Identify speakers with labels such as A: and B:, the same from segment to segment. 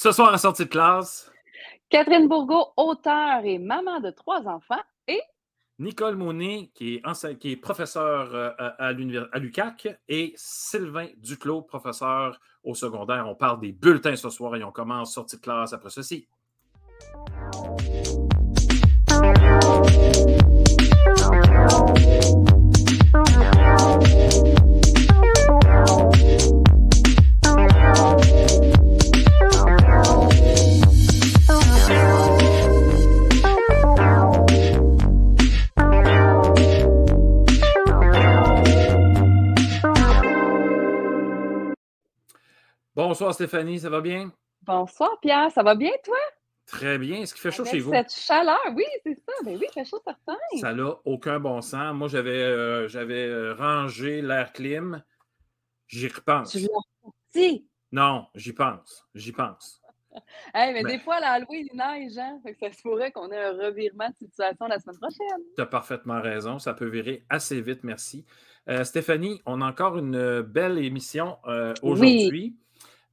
A: Ce soir, à sortie de classe,
B: Catherine Bourgault, auteure et maman de trois enfants, et
A: Nicole Monet, qui est, ense- qui est professeur euh, à, à l'UQAC, et Sylvain Duclos, professeur au secondaire. On parle des bulletins ce soir et on commence sortie de classe après ceci. Bonsoir Stéphanie, ça va bien?
B: bonsoir Pierre, ça va bien toi?
A: Très bien. Est-ce qu'il fait chaud
B: Avec
A: chez vous?
B: Cette chaleur, oui, c'est ça. Ben oui, il fait chaud certain.
A: Ça n'a aucun bon sens. Moi, j'avais euh, j'avais euh, rangé l'air clim. J'y repense.
B: Tu l'as sorti?
A: Non, j'y pense. J'y pense.
B: Hey, mais
A: Ben-
B: des fois, l'Halloween, il neige, hein? Fait que ça se pourrait qu'on ait un revirement de situation la semaine prochaine.
A: Tu as parfaitement raison. Ça peut virer assez vite, merci. Euh, Stéphanie, on a encore une belle émission euh, aujourd'hui.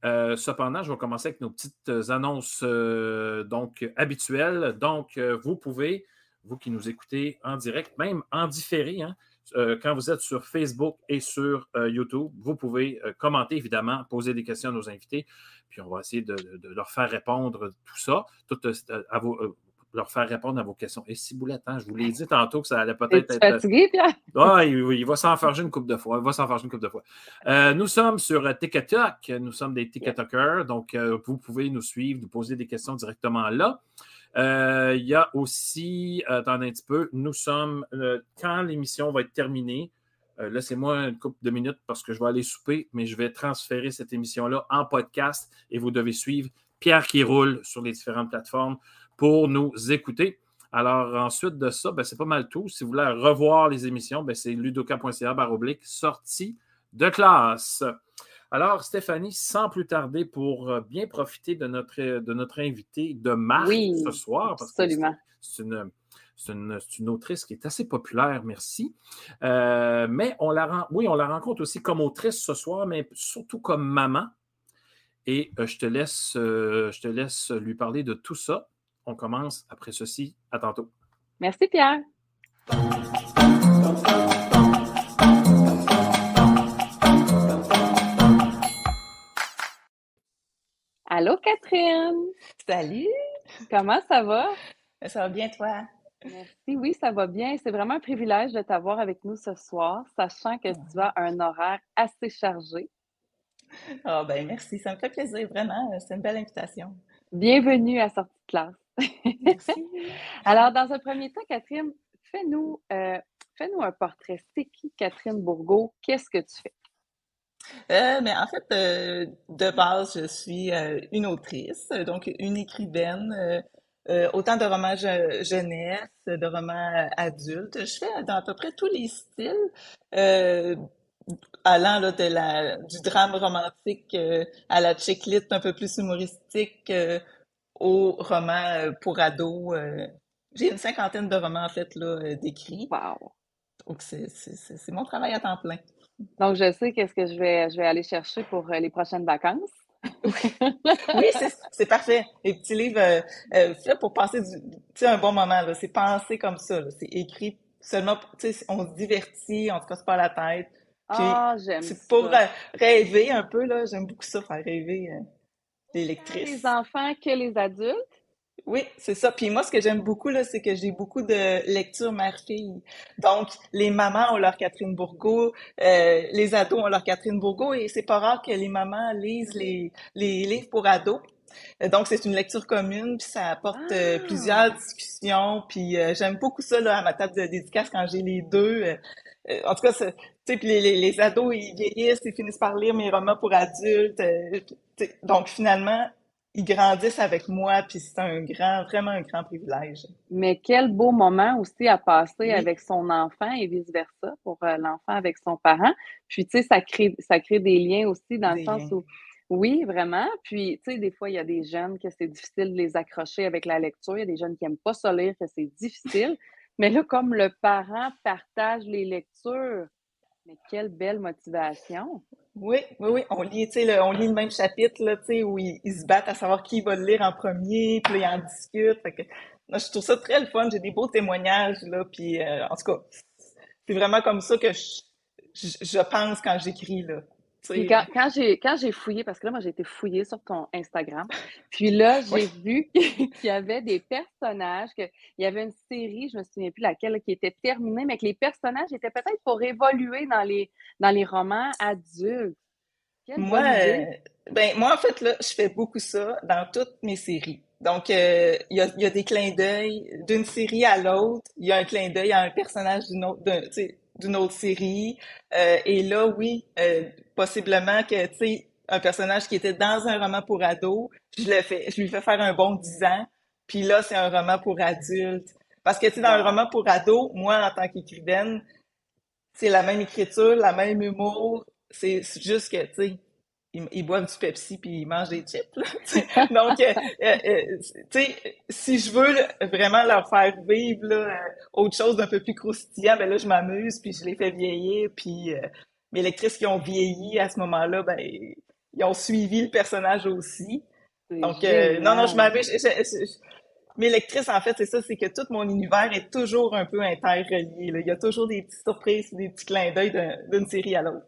A: Euh, cependant, je vais commencer avec nos petites annonces euh, donc habituelles. Donc, euh, vous pouvez, vous qui nous écoutez en direct, même en différé, hein, euh, quand vous êtes sur Facebook et sur euh, YouTube, vous pouvez euh, commenter, évidemment, poser des questions à nos invités, puis on va essayer de, leur faire répondre tout ça, euh, à vos, euh, leur faire répondre à vos questions. Et si boulette, hein, je vous l'ai dit tantôt que ça allait peut-être être.
B: fatigué, Pierre?
A: Ah, il, il va s'enfarger une coupe de fois. Il va s'enfarger une coupe de fois. Euh, nous sommes sur euh, TikTok. Nous sommes des TikTokers. Donc, euh, vous pouvez nous suivre, nous poser des questions directement là. Euh, Il y a aussi, euh, attendez un petit peu, nous sommes, euh, quand l'émission va être terminée, euh, laissez-moi une couple de minutes parce que je vais aller souper, mais je vais transférer cette émission-là en podcast et vous devez suivre Pierre qui roule sur les différentes plateformes pour nous écouter. Alors, ensuite de ça, ben, c'est pas mal tout. Si vous voulez revoir les émissions, ben, c'est ludoka.ca baroblique sortie de classe. Alors, Stéphanie, sans plus tarder, pour euh, bien profiter de notre, de notre invité de Marc
B: Oui,
A: ce soir, parce que
B: absolument.
A: c'est une, une, autrice qui est assez populaire, merci. Euh, mais on la, oui, on la rencontre aussi comme autrice ce soir, mais surtout comme maman. Et euh, je, te laisse, euh, je te laisse lui parler de tout ça. On commence après ceci. À tantôt.
B: Merci, Pierre. Allô, Catherine.
C: Salut,
B: Comment ça va?
C: ça va bien toi?
B: Merci, oui, ça va bien. C'est vraiment un privilège de t'avoir avec nous ce soir, sachant que tu as un horaire assez chargé.
C: Ah ben merci, ça me fait plaisir, vraiment, c'est une belle invitation.
B: Bienvenue à Sortie de classe.
C: Merci.
B: Alors, dans un premier temps, Catherine, fais-nous euh, fais-nous un portrait. C'est qui Catherine Bourgault? Qu'est-ce que tu fais?
C: Euh, mais en fait, euh, de base, je suis euh, une autrice, donc une écrivaine, euh, euh, autant de romans je- jeunesse, de romans euh, adultes. Je fais dans à peu près tous les styles, euh, allant là, de la, du drame romantique euh, à la checklist un peu plus humoristique, euh, au roman euh, pour ados. euh. J'ai une cinquantaine de romans en fait là euh, d'écrits,
B: Wow!
C: donc c'est c'est- c'est- c'est mon travail à temps plein.
B: Donc, je sais qu'est-ce que je vais, je vais aller chercher pour les prochaines vacances.
C: Oui, c'est c'est parfait. Les petits livres euh, euh, faits pour passer du, un bon moment. là. C'est pensé comme ça. là. C'est écrit seulement, on se divertit, on se casse pas la tête.
B: Ah, j'aime
C: c'est pour euh, rêver un peu là. J'aime beaucoup ça, faire rêver les
B: enfants que les adultes.
C: Oui, c'est ça. Puis moi, ce que j'aime beaucoup, là, c'est que j'ai beaucoup de lectures mère-fille. Donc, les mamans ont leur Catherine Bourgault, euh, les ados ont leur Catherine Bourgault, et c'est pas rare que les mamans lisent les, les livres pour ados. Euh, Donc, c'est une lecture commune, puis ça apporte euh,
B: Ah!
C: plusieurs discussions. Puis euh, j'aime beaucoup ça, là, à ma table de dédicace, quand j'ai les deux. Euh, en tout cas, tu sais, les, les, les ados, ils vieillissent, ils finissent par lire mes romans pour adultes. euh, donc, finalement, ils grandissent avec moi, puis c'est un grand, vraiment un grand privilège.
B: Mais quel beau moment aussi à passer
C: Oui.
B: avec son enfant et vice-versa pour euh, l'enfant avec son parent. Puis, tu sais, ça crée, ça crée des liens aussi dans le sens
C: liens.
B: où, oui, vraiment. Puis, tu sais, des fois, il y a des jeunes que c'est difficile de les accrocher avec la lecture. Il y a des jeunes qui n'aiment pas ça lire, que c'est difficile. Mais là, comme le parent partage les lectures, Mais quelle belle motivation!
C: Oui, oui, oui. On lit, le, on lit le même chapitre là, où ils, se battent à savoir qui va le lire en premier, puis ils en discutent. je trouve ça très le fun. J'ai des beaux témoignages, là, puis euh, en tout cas, c'est vraiment comme ça que je, je, pense quand j'écris, là.
B: Quand, quand j'ai quand j'ai fouillé, parce que là, moi, j'ai été fouillée sur ton Instagram, puis là, j'ai vu qu'il y avait des personnages, qu'il y avait une série, je me souviens plus laquelle, qui était terminée, mais que les personnages étaient peut-être pour évoluer dans les, dans les romans adultes.
C: moi, euh, ben, moi, en fait, là, je fais beaucoup ça dans toutes mes séries. Donc, euh, il y, a, y, a, des clins d'œil d'une série à l'autre. Il y a un clin d'œil à un personnage d'une autre, d'une autre série. Euh, et là, oui, euh, possiblement que, tu sais, un personnage qui était dans un roman pour ado, je le fais, je lui fais faire un bon 10 ans. Puis là, c'est un roman pour adulte. Parce que, tu sais, dans un roman pour ado, moi, en tant qu'écrivaine, c'est la même écriture, la même humour. C'est juste que, tu sais, ils, boivent du Pepsi puis ils mangent des chips. Donc, euh, euh, euh, tu sais, si je veux vraiment leur faire vivre là, autre chose d'un peu plus croustillant, ben là, je m'amuse puis je les fais vieillir. Puis mes lectrices qui ont vieilli à ce moment-là, ben ils ont suivi le personnage aussi. Donc, non, non, je m'amuse. Mes lectrices, en fait, c'est ça, c'est que tout mon univers est toujours un peu interrelié. Il y a toujours des petites surprises, des petits clins d'œil d'une série à l'autre.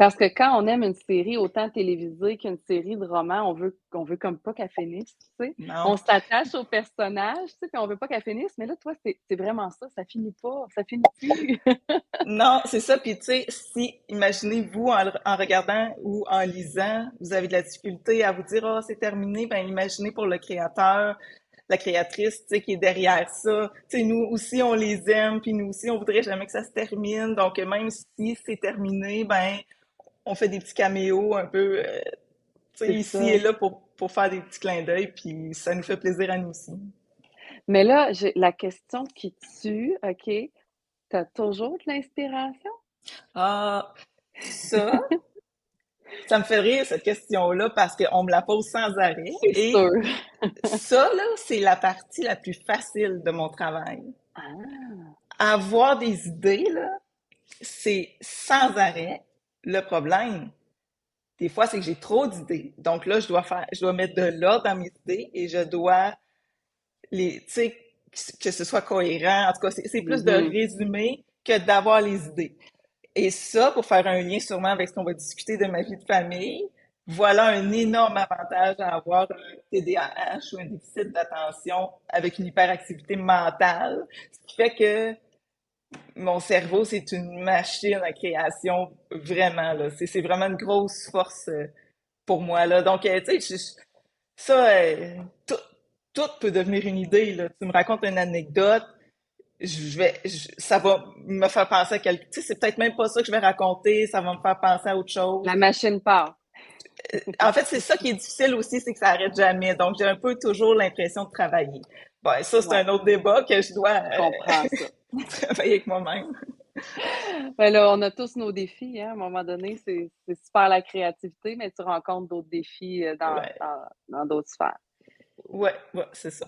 B: Parce que quand on aime une série autant télévisée qu'une série de romans, on veut, on veut comme pas qu'elle finisse, tu sais. On s'attache au personnage, tu sais, puis on veut pas qu'elle finisse. Mais là, toi, c'est vraiment ça, ça finit pas, ça finit plus.
C: non, c'est ça. Puis tu sais, si, imaginez-vous, en, regardant ou en lisant, vous avez de la difficulté à vous dire, oh, c'est terminé, ben imaginez pour le créateur, la créatrice, tu sais, qui est derrière ça. Tu sais, nous aussi, on les aime, puis nous aussi, on voudrait jamais que ça se termine. Donc, même si c'est terminé, ben on fait des petits caméos un peu euh, ici et là pour, pour faire des petits clins d'œil, puis ça nous fait plaisir à nous aussi.
B: Mais là, j'ai la question qui tue, OK, tu as toujours de l'inspiration?
C: Ah, ça, ça me fait rire cette question-là parce qu'on me la pose sans arrêt. Et sûr. ça, là, c'est la partie la plus facile de mon travail. Ah. Avoir des idées, là, c'est sans arrêt. Le problème, des fois, c'est que j'ai trop d'idées. Donc là, je dois faire, je dois mettre de l'ordre dans mes idées et je dois les, tu sais, que ce soit cohérent. En tout cas, c'est plus de mm-hmm. résumer que d'avoir les idées. Et ça, pour faire un lien sûrement avec ce qu'on va discuter de ma vie de famille, voilà un énorme avantage à avoir un TDAH ou un déficit d'attention avec une hyperactivité mentale, ce qui fait que mon cerveau, c'est une machine à création, vraiment. Là. C'est, vraiment une grosse force euh, pour moi. Là. Donc, euh, tu sais, ça, euh, tout, tout, peut devenir une idée. Là. Tu me racontes une anecdote, je vais, ça va me faire penser à quelque Tu sais, c'est peut-être même pas ça que je vais raconter, ça va me faire penser à autre chose.
B: La machine part.
C: En fait, c'est ça qui est difficile aussi, c'est que ça arrête jamais. Donc, j'ai un peu toujours l'impression de travailler. Bon, ça, c'est un autre débat que je dois...
B: ça.
C: travailler avec moi-même.
B: Ben là, on a tous nos défis. Hein? À un moment donné, c'est super la créativité, mais tu rencontres d'autres défis euh, dans d'autres sphères.
C: Oui, ouais, c'est ça.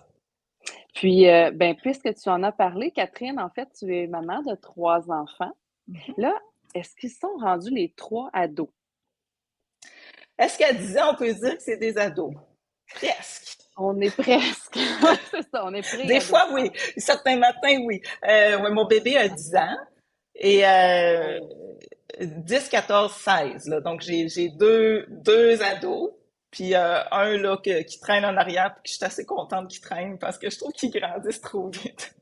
B: Puis, euh, ben, puisque tu en as parlé, Catherine, en fait, tu es maman de trois enfants. Mm-hmm. Là, est-ce qu'ils sont rendus les trois ados?
C: Est-ce qu'à 10 ans, on peut dire que c'est des ados? Presque.
B: On est presque. c'est ça, on est presque.
C: Des fois, oui. Certains matins, oui. Euh, mon bébé a 10 ans et euh, 10, 14, 16. Là. Donc, j'ai deux, deux ados. Puis euh, un là qui traîne en arrière, puis que je suis assez contente qu'il traîne parce que je trouve qu'ils grandissent trop vite.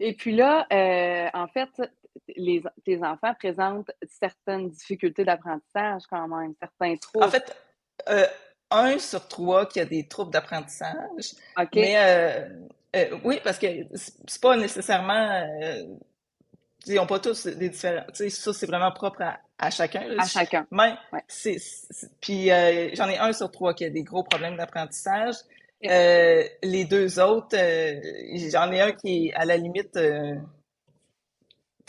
B: Et puis là, euh, en fait, les, tes enfants présentent certaines difficultés d'apprentissage quand même, certains troubles.
C: En fait, euh, un sur trois qui a des troubles d'apprentissage. Mais euh, euh, oui, parce que c'est pas nécessairement. Euh, ils n'ont pas tous des différents. Ça, c'est vraiment propre à, chacun.
B: à chacun.
C: Mais, c'est, puis j'en ai un sur trois qui a des gros problèmes d'apprentissage. les deux autres, j'en ai un qui est à la limite.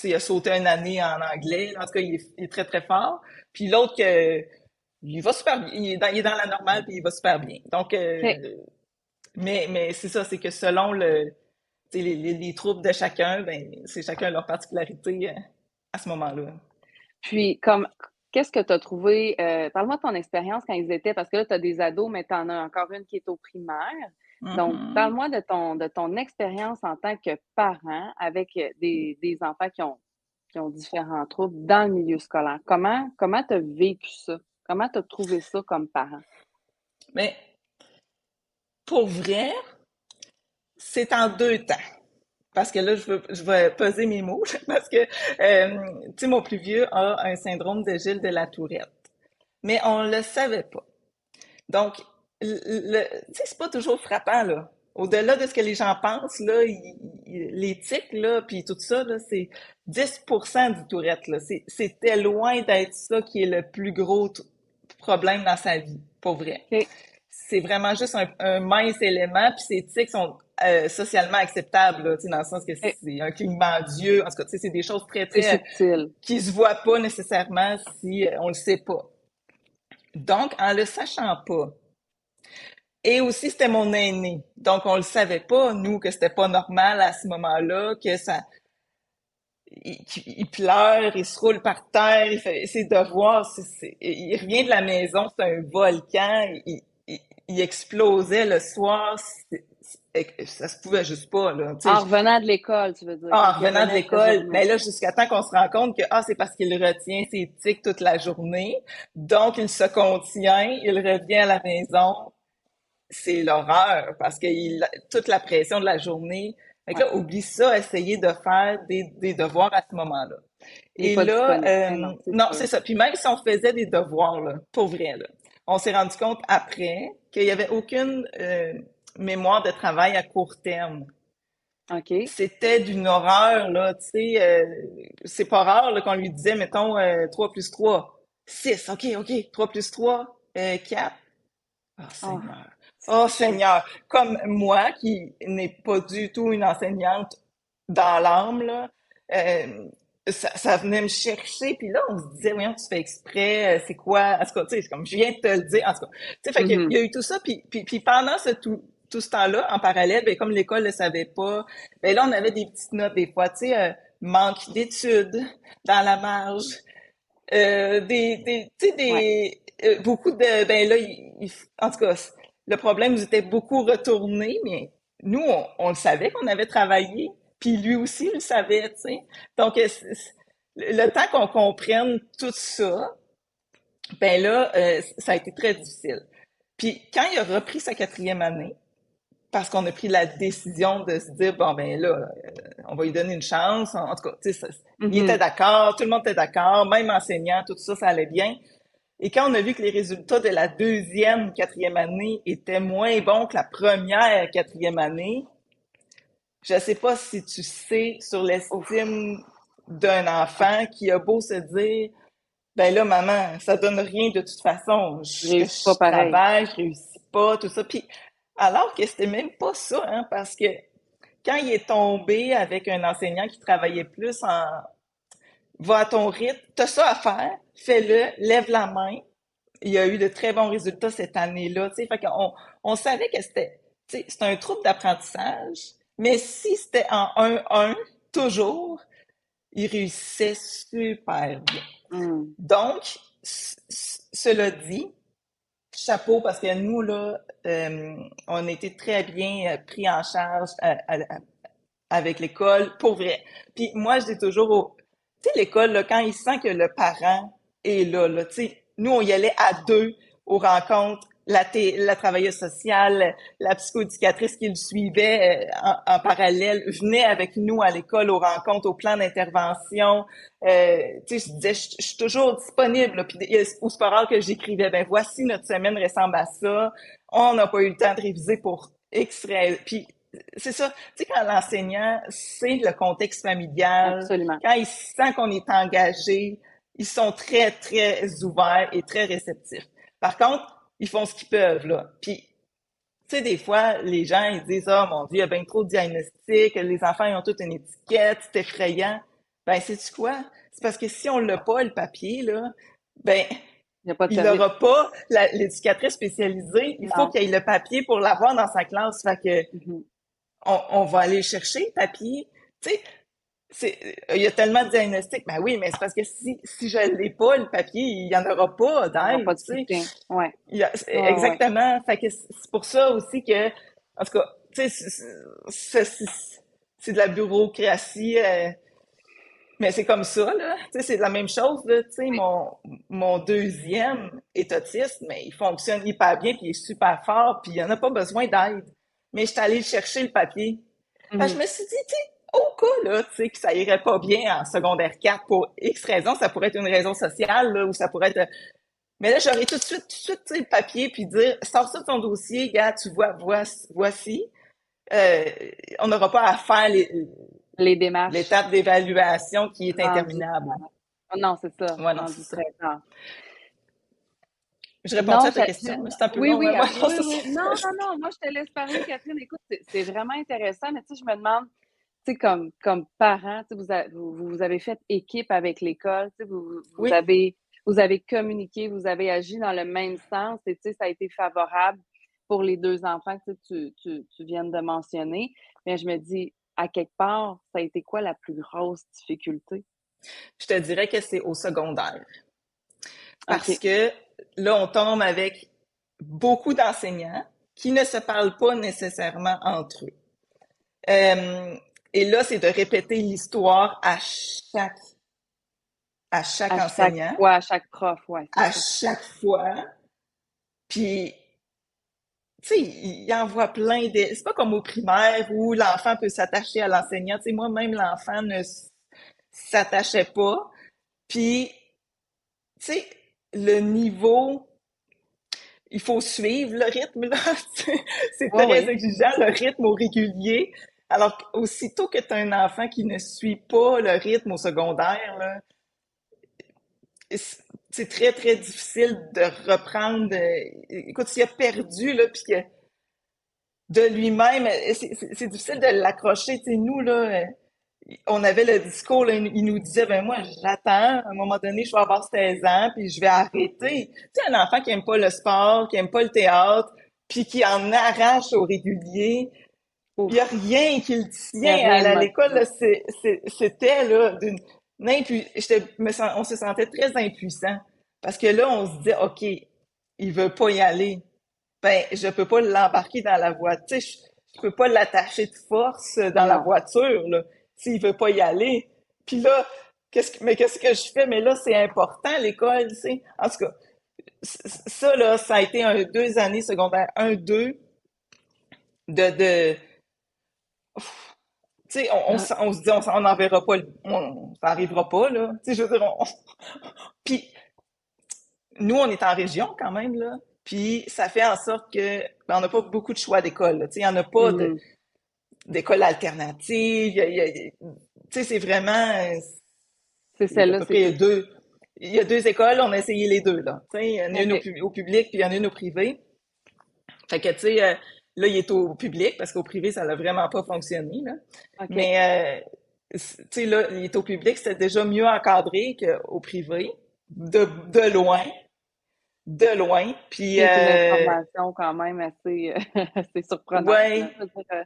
C: il a sauté une année en anglais. En tout cas, il est, il est très, très fort. Puis l'autre que il va super bien. Il est dans, il est dans la normale puis il va super bien. Donc, euh, mais, mais c'est ça, c'est que selon le, les, les, troubles de chacun, ben, c'est chacun leur particularité euh, à ce moment-là.
B: Puis, comme, qu'est-ce que tu as trouvé? Euh, parle-moi de ton expérience quand ils étaient, parce que là, tu as des ados, mais tu en as encore une qui est au primaire. Donc,
C: Mhm.
B: parle-moi de ton, de ton expérience en tant que parent avec des, des enfants qui ont, qui ont différents troubles dans le milieu scolaire. Comment comment tu as vécu ça? Comment tu as trouvé ça comme parent?
C: Mais pour vrai, c'est en deux temps. Parce que là, je, veux, je vais peser mes mots. Parce que, euh, tu sais, mon plus vieux a un syndrome de Gilles de la Tourette. Mais on le savait pas. Donc, tu sais, c'est pas toujours frappant, là. Au-delà de ce que les gens pensent, là, tics, là, puis tout ça, là, c'est 10% du Tourette, là. C'était loin d'être ça qui est le plus gros problème dans sa vie, pour vrai. C'est vraiment juste un, un mince élément, puis ces tics sont euh, socialement acceptables, là, dans le sens que c'est c'est un clignement d'yeux. En tout cas, c'est des choses très, très
B: subtil.
C: qui se voient pas nécessairement si euh, on le sait pas. Donc, en le sachant pas, et aussi c'était mon aîné, donc on le savait pas nous que c'était pas normal à ce moment-là, que ça, il, il pleure, il se roule par terre, il fait ses devoirs, c'est- il revient de la maison, c'est un volcan, il, il, il explosait le soir, ça se pouvait juste pas là.
B: En revenant de l'école, tu veux dire.
C: Ah, en revenant de l'école, mais là, jusqu'à temps qu'on se rend compte que ah, c'est parce qu'il retient ses tics toute la journée, donc il se contient, il revient à la maison. C'est l'horreur parce que il, toute la pression de la journée. Fait que là, oublie ça, essayer de faire des, des devoirs à ce moment-là. Et là,
B: disponible.
C: euh,
B: non, c'est
C: non,
B: sûr.
C: c'est ça. Puis même si on faisait des devoirs, là, pour vrai, là, on s'est rendu compte après qu'il n'y avait aucune euh, mémoire de travail à court terme.
B: OK.
C: C'était d'une horreur, là, tu sais, euh, c'est pas rare là, qu'on lui disait, mettons, euh, 3 plus 3, 6, OK, OK, 3 plus 3, euh, 4. Oh, Seigneur. Oh, Seigneur. Comme moi, qui n'est pas du tout une enseignante dans l'âme, là, euh, ça, ça venait me chercher, puis là, on se disait, voyons, tu fais exprès, euh, c'est quoi, en tout cas, tu sais, c'est comme je viens de te le dire, en tout cas. Tu sais, fait qu'il y a-
B: Mhm.
C: il y a eu tout ça, puis, puis, puis pendant ce tout, tout ce temps-là, en parallèle, ben, comme l'école ne le savait pas, ben là, on avait des petites notes des fois, tu sais, euh, manque d'études dans la marge, euh, des, des, tu sais, des, euh, beaucoup de, ben là, il- il- en tout cas, le problème nous était beaucoup retourné, mais nous, on, on le savait qu'on avait travaillé, puis lui aussi le savait, tu sais. Donc, euh, le temps qu'on comprenne tout ça, ben là, euh, ça a été très difficile. Puis quand il a repris sa quatrième année, parce qu'on a pris la décision de se dire, bon, ben là, euh, on va lui donner une chance. En, en tout cas, il
B: Mhm.
C: était d'accord, tout le monde était d'accord, même enseignant, tout ça, ça allait bien. Et quand on a vu que les résultats de la deuxième, quatrième année étaient moins bons que la première, quatrième année, je sais pas si tu sais sur l'estime d'un enfant qui a beau se dire, ben là, maman, ça donne rien de toute façon. Je,
B: Je réussis pas pareil.
C: travaille, je réussis pas, tout ça. Puis, alors que c'était même pas ça, hein, parce que quand il est tombé avec un enseignant qui travaillait plus en va à ton rythme, t'as ça à faire, fais-le, lève la main. Il y a eu de très bons résultats cette année-là, fait qu'on on savait que c'était, c'était un trouble d'apprentissage, mais si c'était en 1-1, toujours, il réussissait super bien.
B: Mm.
C: Donc, cela dit, chapeau parce que nous, là, euh, on a été très bien euh, pris en charge à- à- à- avec l'école, pour vrai. Puis moi, je dis toujours, au- l'école, quand il sent que le parent est là, nous, on y allait à deux aux rencontres, la, travailleuse sociale, la psychoéducatrice qui le suivait euh, en, parallèle, venait avec nous à l'école aux rencontres, au plan d'intervention. Euh, je disais, je, suis toujours disponible. là. Puis il y a- ou c'est pas rare que j'écrivais, ben voici notre semaine ressemble à ça. On n'a pas eu le temps de réviser pour X. Puis c'est ça, tu sais, quand l'enseignant sait le contexte familial,
B: Absolument.
C: quand il sent qu'on est engagé, ils sont très, très ouverts et très réceptifs. Par contre, ils font ce qu'ils peuvent, là. Puis, tu sais, des fois, les gens, ils disent, oh mon Dieu, il y a bien trop de diagnostics, les enfants, ils ont toute une étiquette, c'est effrayant. Ben, sais-tu quoi? C'est parce que si on l'a pas, le papier, là, ben,
B: Il
C: n'aura pas l'éducatrice spécialisée. Il faut qu'il ait le papier pour l'avoir dans sa classe. Fait que,
B: Mhm.
C: On, on va aller chercher le papier. Tu sais, il y a tellement de diagnostics. Ben oui, mais c'est parce que si, si je ne l'ai pas, le papier, il n'y en aura pas d'aide.
B: Pas de
C: ouais. exactement. C'est pour ça aussi que, en tout cas, tu sais, c'est de la bureaucratie. Euh, mais c'est comme ça, là. Tu sais, c'est la même chose, là. Tu sais, mon, mon deuxième est autiste, mais il fonctionne hyper bien, puis il est super fort, puis il en a pas besoin d'aide. Mais je suis allée chercher le papier. je mm-hmm. me suis dit, tu au cas, là, tu sais, que ça irait pas bien en secondaire 4 pour X raisons, ça pourrait être une raison sociale, là, ou ça pourrait être... Mais là, j'aurais tout de suite, tout de suite, le papier, puis dire, sors ça de ton dossier, gars, tu vois, voici. Euh, on n'aura pas à faire les,
B: les démarches.
C: L'étape d'évaluation qui est interminable.
B: Oh non, c'est ça.
C: Ouais, non, c'est Je réponds à ta question. C'est un peu
B: oui, oui, oui, Non, non, non. Moi, je te laisse parler, Catherine. Écoute, c'est vraiment intéressant, mais tu sais, je me demande, tu sais, comme, comme parent, vous, vous, vous, avez fait équipe avec l'école, tu sais, vous, vous avez vous avez communiqué, vous avez agi dans le même sens et tu sais, ça a été favorable pour les deux enfants que tu, tu, tu viens de mentionner. Mais je me dis, à quelque part, ça a été quoi la plus grosse difficulté?
C: Je te dirais que c'est au secondaire. Parce que là, on tombe avec beaucoup d'enseignants qui ne se parlent pas nécessairement entre eux. Euh, et là, c'est de répéter l'histoire à chaque à chaque enseignant.
B: Chaque fois, à chaque prof, ouais.
C: À chaque fois. Puis tu sais, il en voit plein de... C'est pas comme au primaire où l'enfant peut s'attacher à l'enseignant. Tu sais, moi-même, l'enfant ne s'attachait pas. Puis, tu sais, le niveau... Il faut suivre le rythme, là. C'est très exigeant, le rythme au régulier. Alors, aussitôt que tu as un enfant qui ne suit pas le rythme au secondaire, là, c'est très, très difficile de reprendre. Euh, écoute, s'il a perdu, là, puis que de lui-même, euh, c'est difficile de l'accrocher. Tu sais, nous, là, euh, on avait le discours, il nous disait, ben moi, j'attends, à un moment donné, je vais avoir 16 ans, puis je vais arrêter. Tu sais, un enfant qui aime pas le sport, qui aime pas le théâtre, puis qui en arrache au régulier, il n'y a rien qui le tient à l'école. C'était là d'une on se sentait très impuissant parce que là, on se dit, OK, il veut pas y aller. Ben, je peux pas l'embarquer dans la voiture. Je, je peux pas l'attacher de force dans la voiture, là, s'il veut pas y aller. Puis là, qu'est-ce que, mais qu'est-ce que je fais? Mais là, c'est important, l'école, tu sais. En tout cas, ça, là, ça a été un deux années secondaires, un, deux, de, de, tu sais, on, on, se dit, on n'en verra pas, on, ça arrivera pas, là. Tu sais, je veux dire, on... Puis, nous, on est en région quand même, là. Puis, ça fait en sorte que, ben, on n'a pas beaucoup de choix d'école, Tu sais, il n'y en a pas mm-hmm. D'école alternative. Tu sais, c'est vraiment...
B: C'est celle-là.
C: Il y a deux... Il y a deux écoles, on a essayé les deux, là. Tu sais, il y en a une au, public, puis il y en a une au privé. Fait que, tu sais, euh, Là, il est au public parce qu'au privé, ça n'a vraiment pas fonctionné. Là. Mais, euh, tu sais, là, il est au public, c'était déjà mieux encadré qu'au privé, de, de loin. De loin. Puis.
B: C'est une euh, information quand même assez, assez surprenante.
C: Oui. Euh,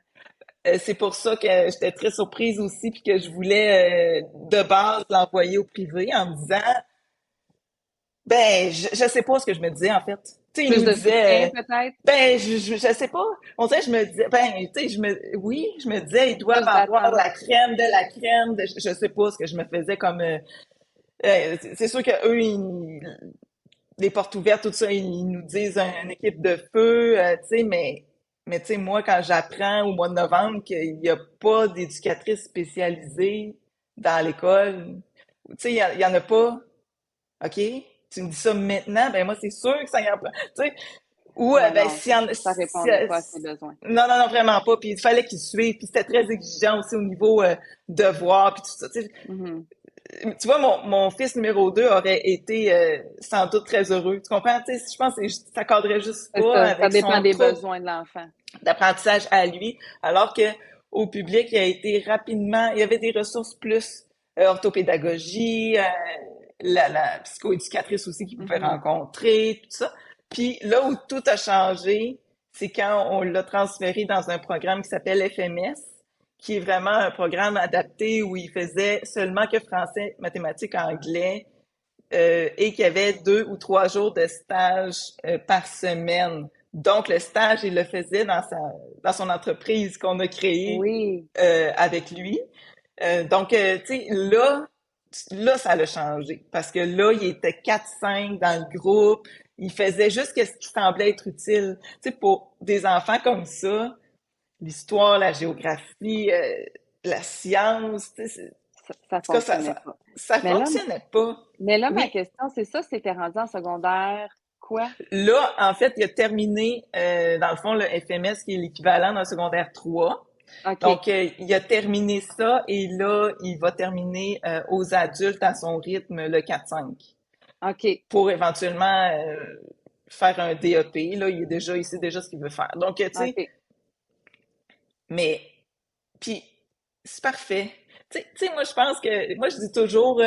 C: c'est pour ça que j'étais très surprise aussi, puis que je voulais de base l'envoyer au privé en me disant ben, je, je sais pas ce que je me disais en fait.
B: Tu sais, il disait.
C: Ben, je, je, je, sais pas. On dirait, je me disais, ben, tu sais, je me, oui, je me disais, ils doivent avoir la crème de la crème de, je, sais pas ce que je me faisais comme, euh, euh c'est sûr que eux, ils, les portes ouvertes, tout ça, ils nous disent une équipe de feu, euh, tu sais, mais, mais tu sais, moi, quand j'apprends au mois de novembre qu'il n'y a pas d'éducatrice spécialisée dans l'école, tu sais, il y, y, en a pas, OK? tu me dis ça maintenant, ben moi, c'est sûr que ça y a pas. Tu sais, ou, euh, ben, si en,
B: ça répondait pas à ses besoins.
C: Non, non, non, vraiment pas. Puis il fallait qu'il suive. Puis c'était très exigeant aussi au niveau euh, devoir, puis tout ça. Tu, sais. Mm-hmm. tu vois, mon, mon fils numéro 2 aurait été euh, sans doute très heureux. Tu comprends? Tu sais, je pense que ça cadrait juste pas ça,
B: avec Ça dépend des besoins de l'enfant.
C: D'apprentissage à lui. Alors que au public, il a été rapidement... Il y avait des ressources plus euh, orthopédagogie, la, la psychoéducatrice aussi qu'il pouvait mm-hmm. rencontrer, tout ça. Puis là où tout a changé, c'est quand on l'a transféré dans un programme qui s'appelle FMS, qui est vraiment un programme adapté où il faisait seulement que français, mathématiques, anglais, euh, et qu'il y avait deux ou trois jours de stage euh, par semaine. Donc, le stage, il le faisait dans, sa, dans son entreprise qu'on a créée
B: Oui.
C: euh, avec lui. Euh, donc, euh, tu sais, là, là, ça l'a changé. Parce que là, il était 4-5 dans le groupe. Il faisait juste ce qui semblait être utile. Tu sais, pour des enfants comme ça, l'histoire, la géographie, la science, tu sais,
B: Ça, ça fonctionnait
C: ça,
B: pas.
C: ça
B: Mais là,
C: fonctionnait pas.
B: Mais là, ma question, c'est ça, c'était rendu en secondaire quoi?
C: Là, en fait, il a terminé, euh, dans le fond, le FMS, qui est l'équivalent d'un secondaire 3.
B: OK.
C: Donc, euh, il a terminé ça et là, il va terminer euh, aux adultes à son rythme le 4-5
B: OK.
C: pour éventuellement faire un DEP. Là, il est déjà, il sait déjà ce qu'il veut faire. Donc, tu sais, mais, puis, c'est parfait. Tu sais, moi, je pense que, moi, je dis toujours,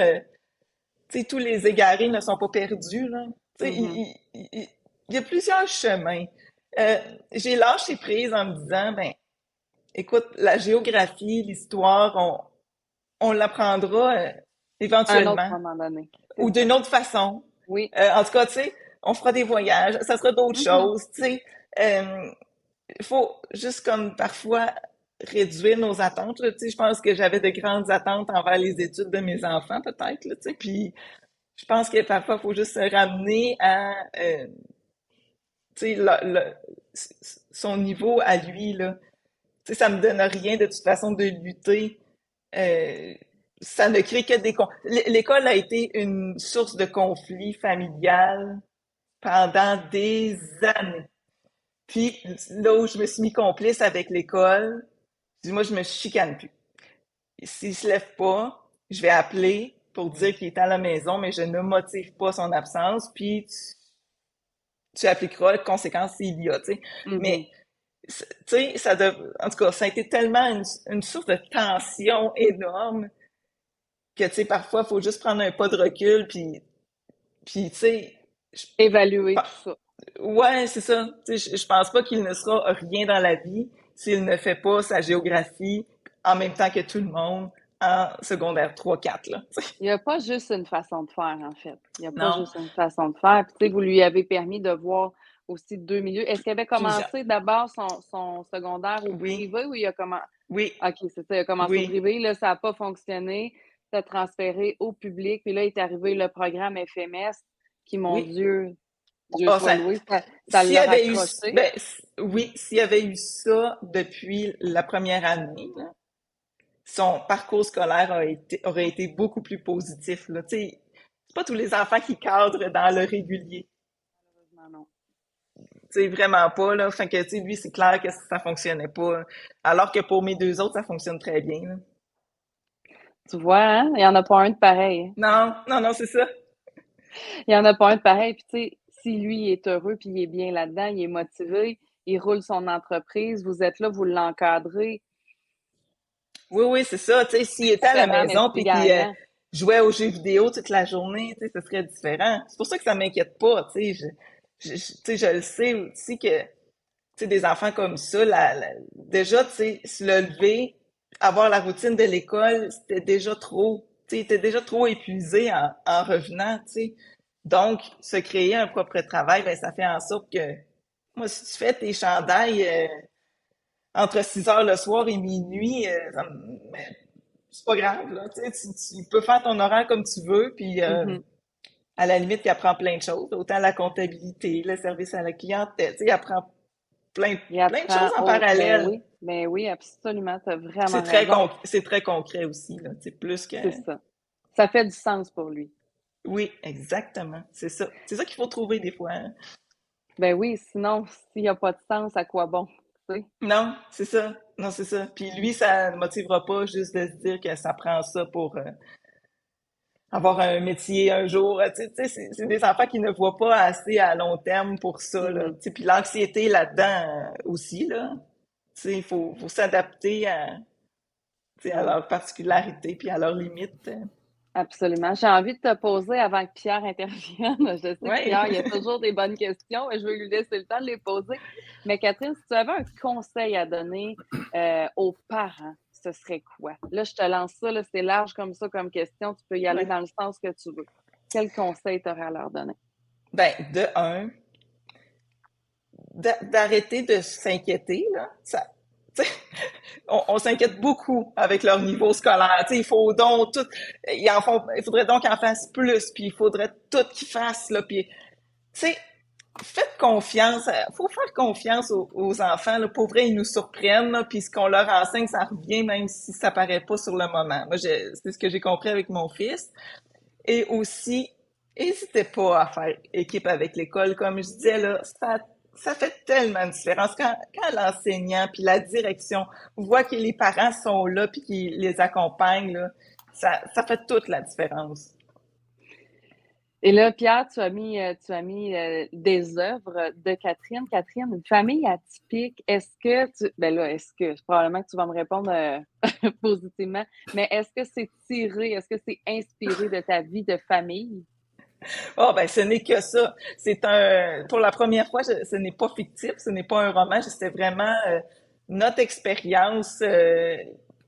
C: tu sais, tous les égarés ne sont pas perdus, là. Tu sais,
B: Mhm.
C: il, il- il- il y a plusieurs chemins. Euh, j'ai lâché prise en me disant, ben, écoute, la géographie, l'histoire, on, on l'apprendra euh,
B: À un autre
C: éventuellement
B: moment donné.
C: Ou d'une autre façon.
B: Oui.
C: Euh, en tout cas, tu sais, on fera des voyages, ça sera d'autres
B: Mhm.
C: choses, tu sais. Euh, Il faut juste comme parfois réduire nos attentes, là, tu sais. Je pense que j'avais de grandes attentes envers les études de mes enfants, peut-être, là, tu sais. Puis je pense que parfois, il faut juste se ramener à, euh, le- son niveau à lui, là. Tu sais, ça me donne rien de toute façon de lutter. Euh, ça ne crée que des... L'école a été une source de conflit familial pendant des années. Puis là où je me suis mis complice avec l'école, dis moi je me chicane plus. S'il se lève pas, je vais appeler pour dire qu'il est à la maison, mais je ne motive pas son absence, puis tu, tu appliqueras les conséquences s'il y a, tu sais.
B: Mhm.
C: Mais tu sais, ça en tout cas, ça a été tellement une, une source de tension énorme que, tu sais, parfois, il faut juste prendre un pas de recul, puis, puis tu sais,
B: Évaluer tout ça.
C: ouais, c'est ça. Tu sais, je, je pense pas qu'il ne sera rien dans la vie s'il ne fait pas sa géographie en même temps que tout le monde en secondaire 3-4, là. tu sais.
B: Il n'y a pas juste une façon de faire, en fait. Il n'y a pas
C: Non.
B: juste une façon de faire. Puis, vous lui avez permis de voir aussi deux milieux. Est-ce qu'il avait commencé d'abord son, son secondaire au
C: Oui.
B: privé ou il a commencé.
C: Oui,
B: OK, c'est ça. Il a commencé
C: Oui.
B: au privé. Là, ça n'a pas fonctionné. Ça a transféré au public. Puis là, il est arrivé le programme FMS qui, mon
C: Oui.
B: Dieu, Dieu soit
C: ça-
B: ça, ça l'a
C: avait eu, ben, oui, s'il y avait eu ça depuis la première année, là, son parcours scolaire a été, aurait été beaucoup plus positif, là. C'est pas tous les enfants qui cadrent dans le régulier.
B: Malheureusement, non.
C: Tu sais, vraiment pas, là. Fait que, lui, c'est clair que ça fonctionnait pas. Alors que pour mes deux autres, ça fonctionne très bien, là.
B: Tu vois, hein? Il n'y en a pas un de pareil.
C: Non, non, non, c'est ça.
B: Il n'y en a pas un de pareil. Puis, tu sais, si lui il est heureux puis il est bien là-dedans, il est motivé, il roule son entreprise, vous êtes là, vous l'encadrez.
C: Oui, oui, c'est ça. Tu sais, s'il était à la maison
B: mais
C: puis qu'il euh, jouait aux jeux vidéo toute la journée, tu sais, ce serait différent. C'est pour ça que ça m'inquiète pas, tu sais. Je, je, tu sais, je le sais aussi que, tu sais, des enfants comme ça, la, la- déjà, tu sais, se lever, avoir la routine de l'école, c'était déjà trop, tu sais, il était déjà trop épuisé en, en revenant, tu sais. Donc, se créer un propre travail, ben, ça fait en sorte que, moi, si tu fais tes chandails, euh, entre 6 heures le soir et minuit, euh, c'est pas grave, là. Tu, tu, tu peux faire ton horaire comme tu veux, puis euh,
B: Mhm.
C: à la limite, il apprend plein de choses, autant la comptabilité, le service à la clientèle, tu sais, il apprend plein, de choses en parallèle.
B: Ben oui, ben oui, absolument. Tu vraiment
C: C'est très, très concret aussi, là. C'est plus que...
B: C'est ça. Ça fait du sens pour lui.
C: Oui, exactement. C'est ça. C'est ça qu'il faut trouver des fois. hein.
B: Ben oui, sinon, s'il n'y a pas de sens, à quoi bon? Sais?
C: Non, c'est ça. Non, c'est ça. Puis lui, ça ne motivera pas juste de se dire que ça prend ça pour euh, avoir un métier un jour. Tu sais, tu sais, c'est des enfants qui ne voient pas assez à long terme pour ça, là.
B: Mhm.
C: Tu sais, puis l'anxiété là-dedans euh, aussi, là. Tu sais, il faut, faut s'adapter à, tu sais, à leurs particularités puis à leurs limites.
B: Absolument. J'ai envie de te poser avant que Pierre intervienne. Je sais que
C: Ouais.
B: Pierre, il y a toujours des bonnes questions et je vais lui laisser le temps de les poser. Mais Catherine, si tu avais un conseil à donner euh, aux parents, ce serait quoi? Là, je te lance ça, c'est large comme ça comme question. Tu peux y aller dans le sens que tu veux. Quel conseil tu aurais à leur donner?
C: Ben, de un, d'arrêter de s'inquiéter. Ça, on, s'inquiète beaucoup avec leur niveau scolaire. il faut donc tout, il faudrait donc qu'ils en fassent plus, puis il faudrait tout qu'ils fassent, là, puis, faites confiance, faut faire confiance aux, enfants, là, pour vrai, ils nous surprennent, puis ce qu'on leur enseigne, ça revient même si ça paraît pas sur le moment. C'est ce que j'ai compris avec mon fils. Et aussi, n'hésitez pas à faire équipe avec l'école. Comme je disais, là, ça ça fait tellement de différence. Quand, l'enseignant puis la direction voit que les parents sont là puis qu'ils les accompagnent, là, ça, ça fait toute la différence.
B: Et là, Pierre, tu as mis, euh, tu as mis euh, des œuvres de Catherine. Catherine, une famille atypique, est-ce que tu. Ben là, est-ce que. Probablement que tu vas me répondre euh, positivement, mais est-ce que c'est tiré, est-ce que c'est inspiré de ta vie de famille?
C: Oh, ben, ce n'est que ça. C'est un, pour la première fois, ce n'est pas fictif, ce n'est pas un roman, c'était vraiment euh, notre expérience, euh,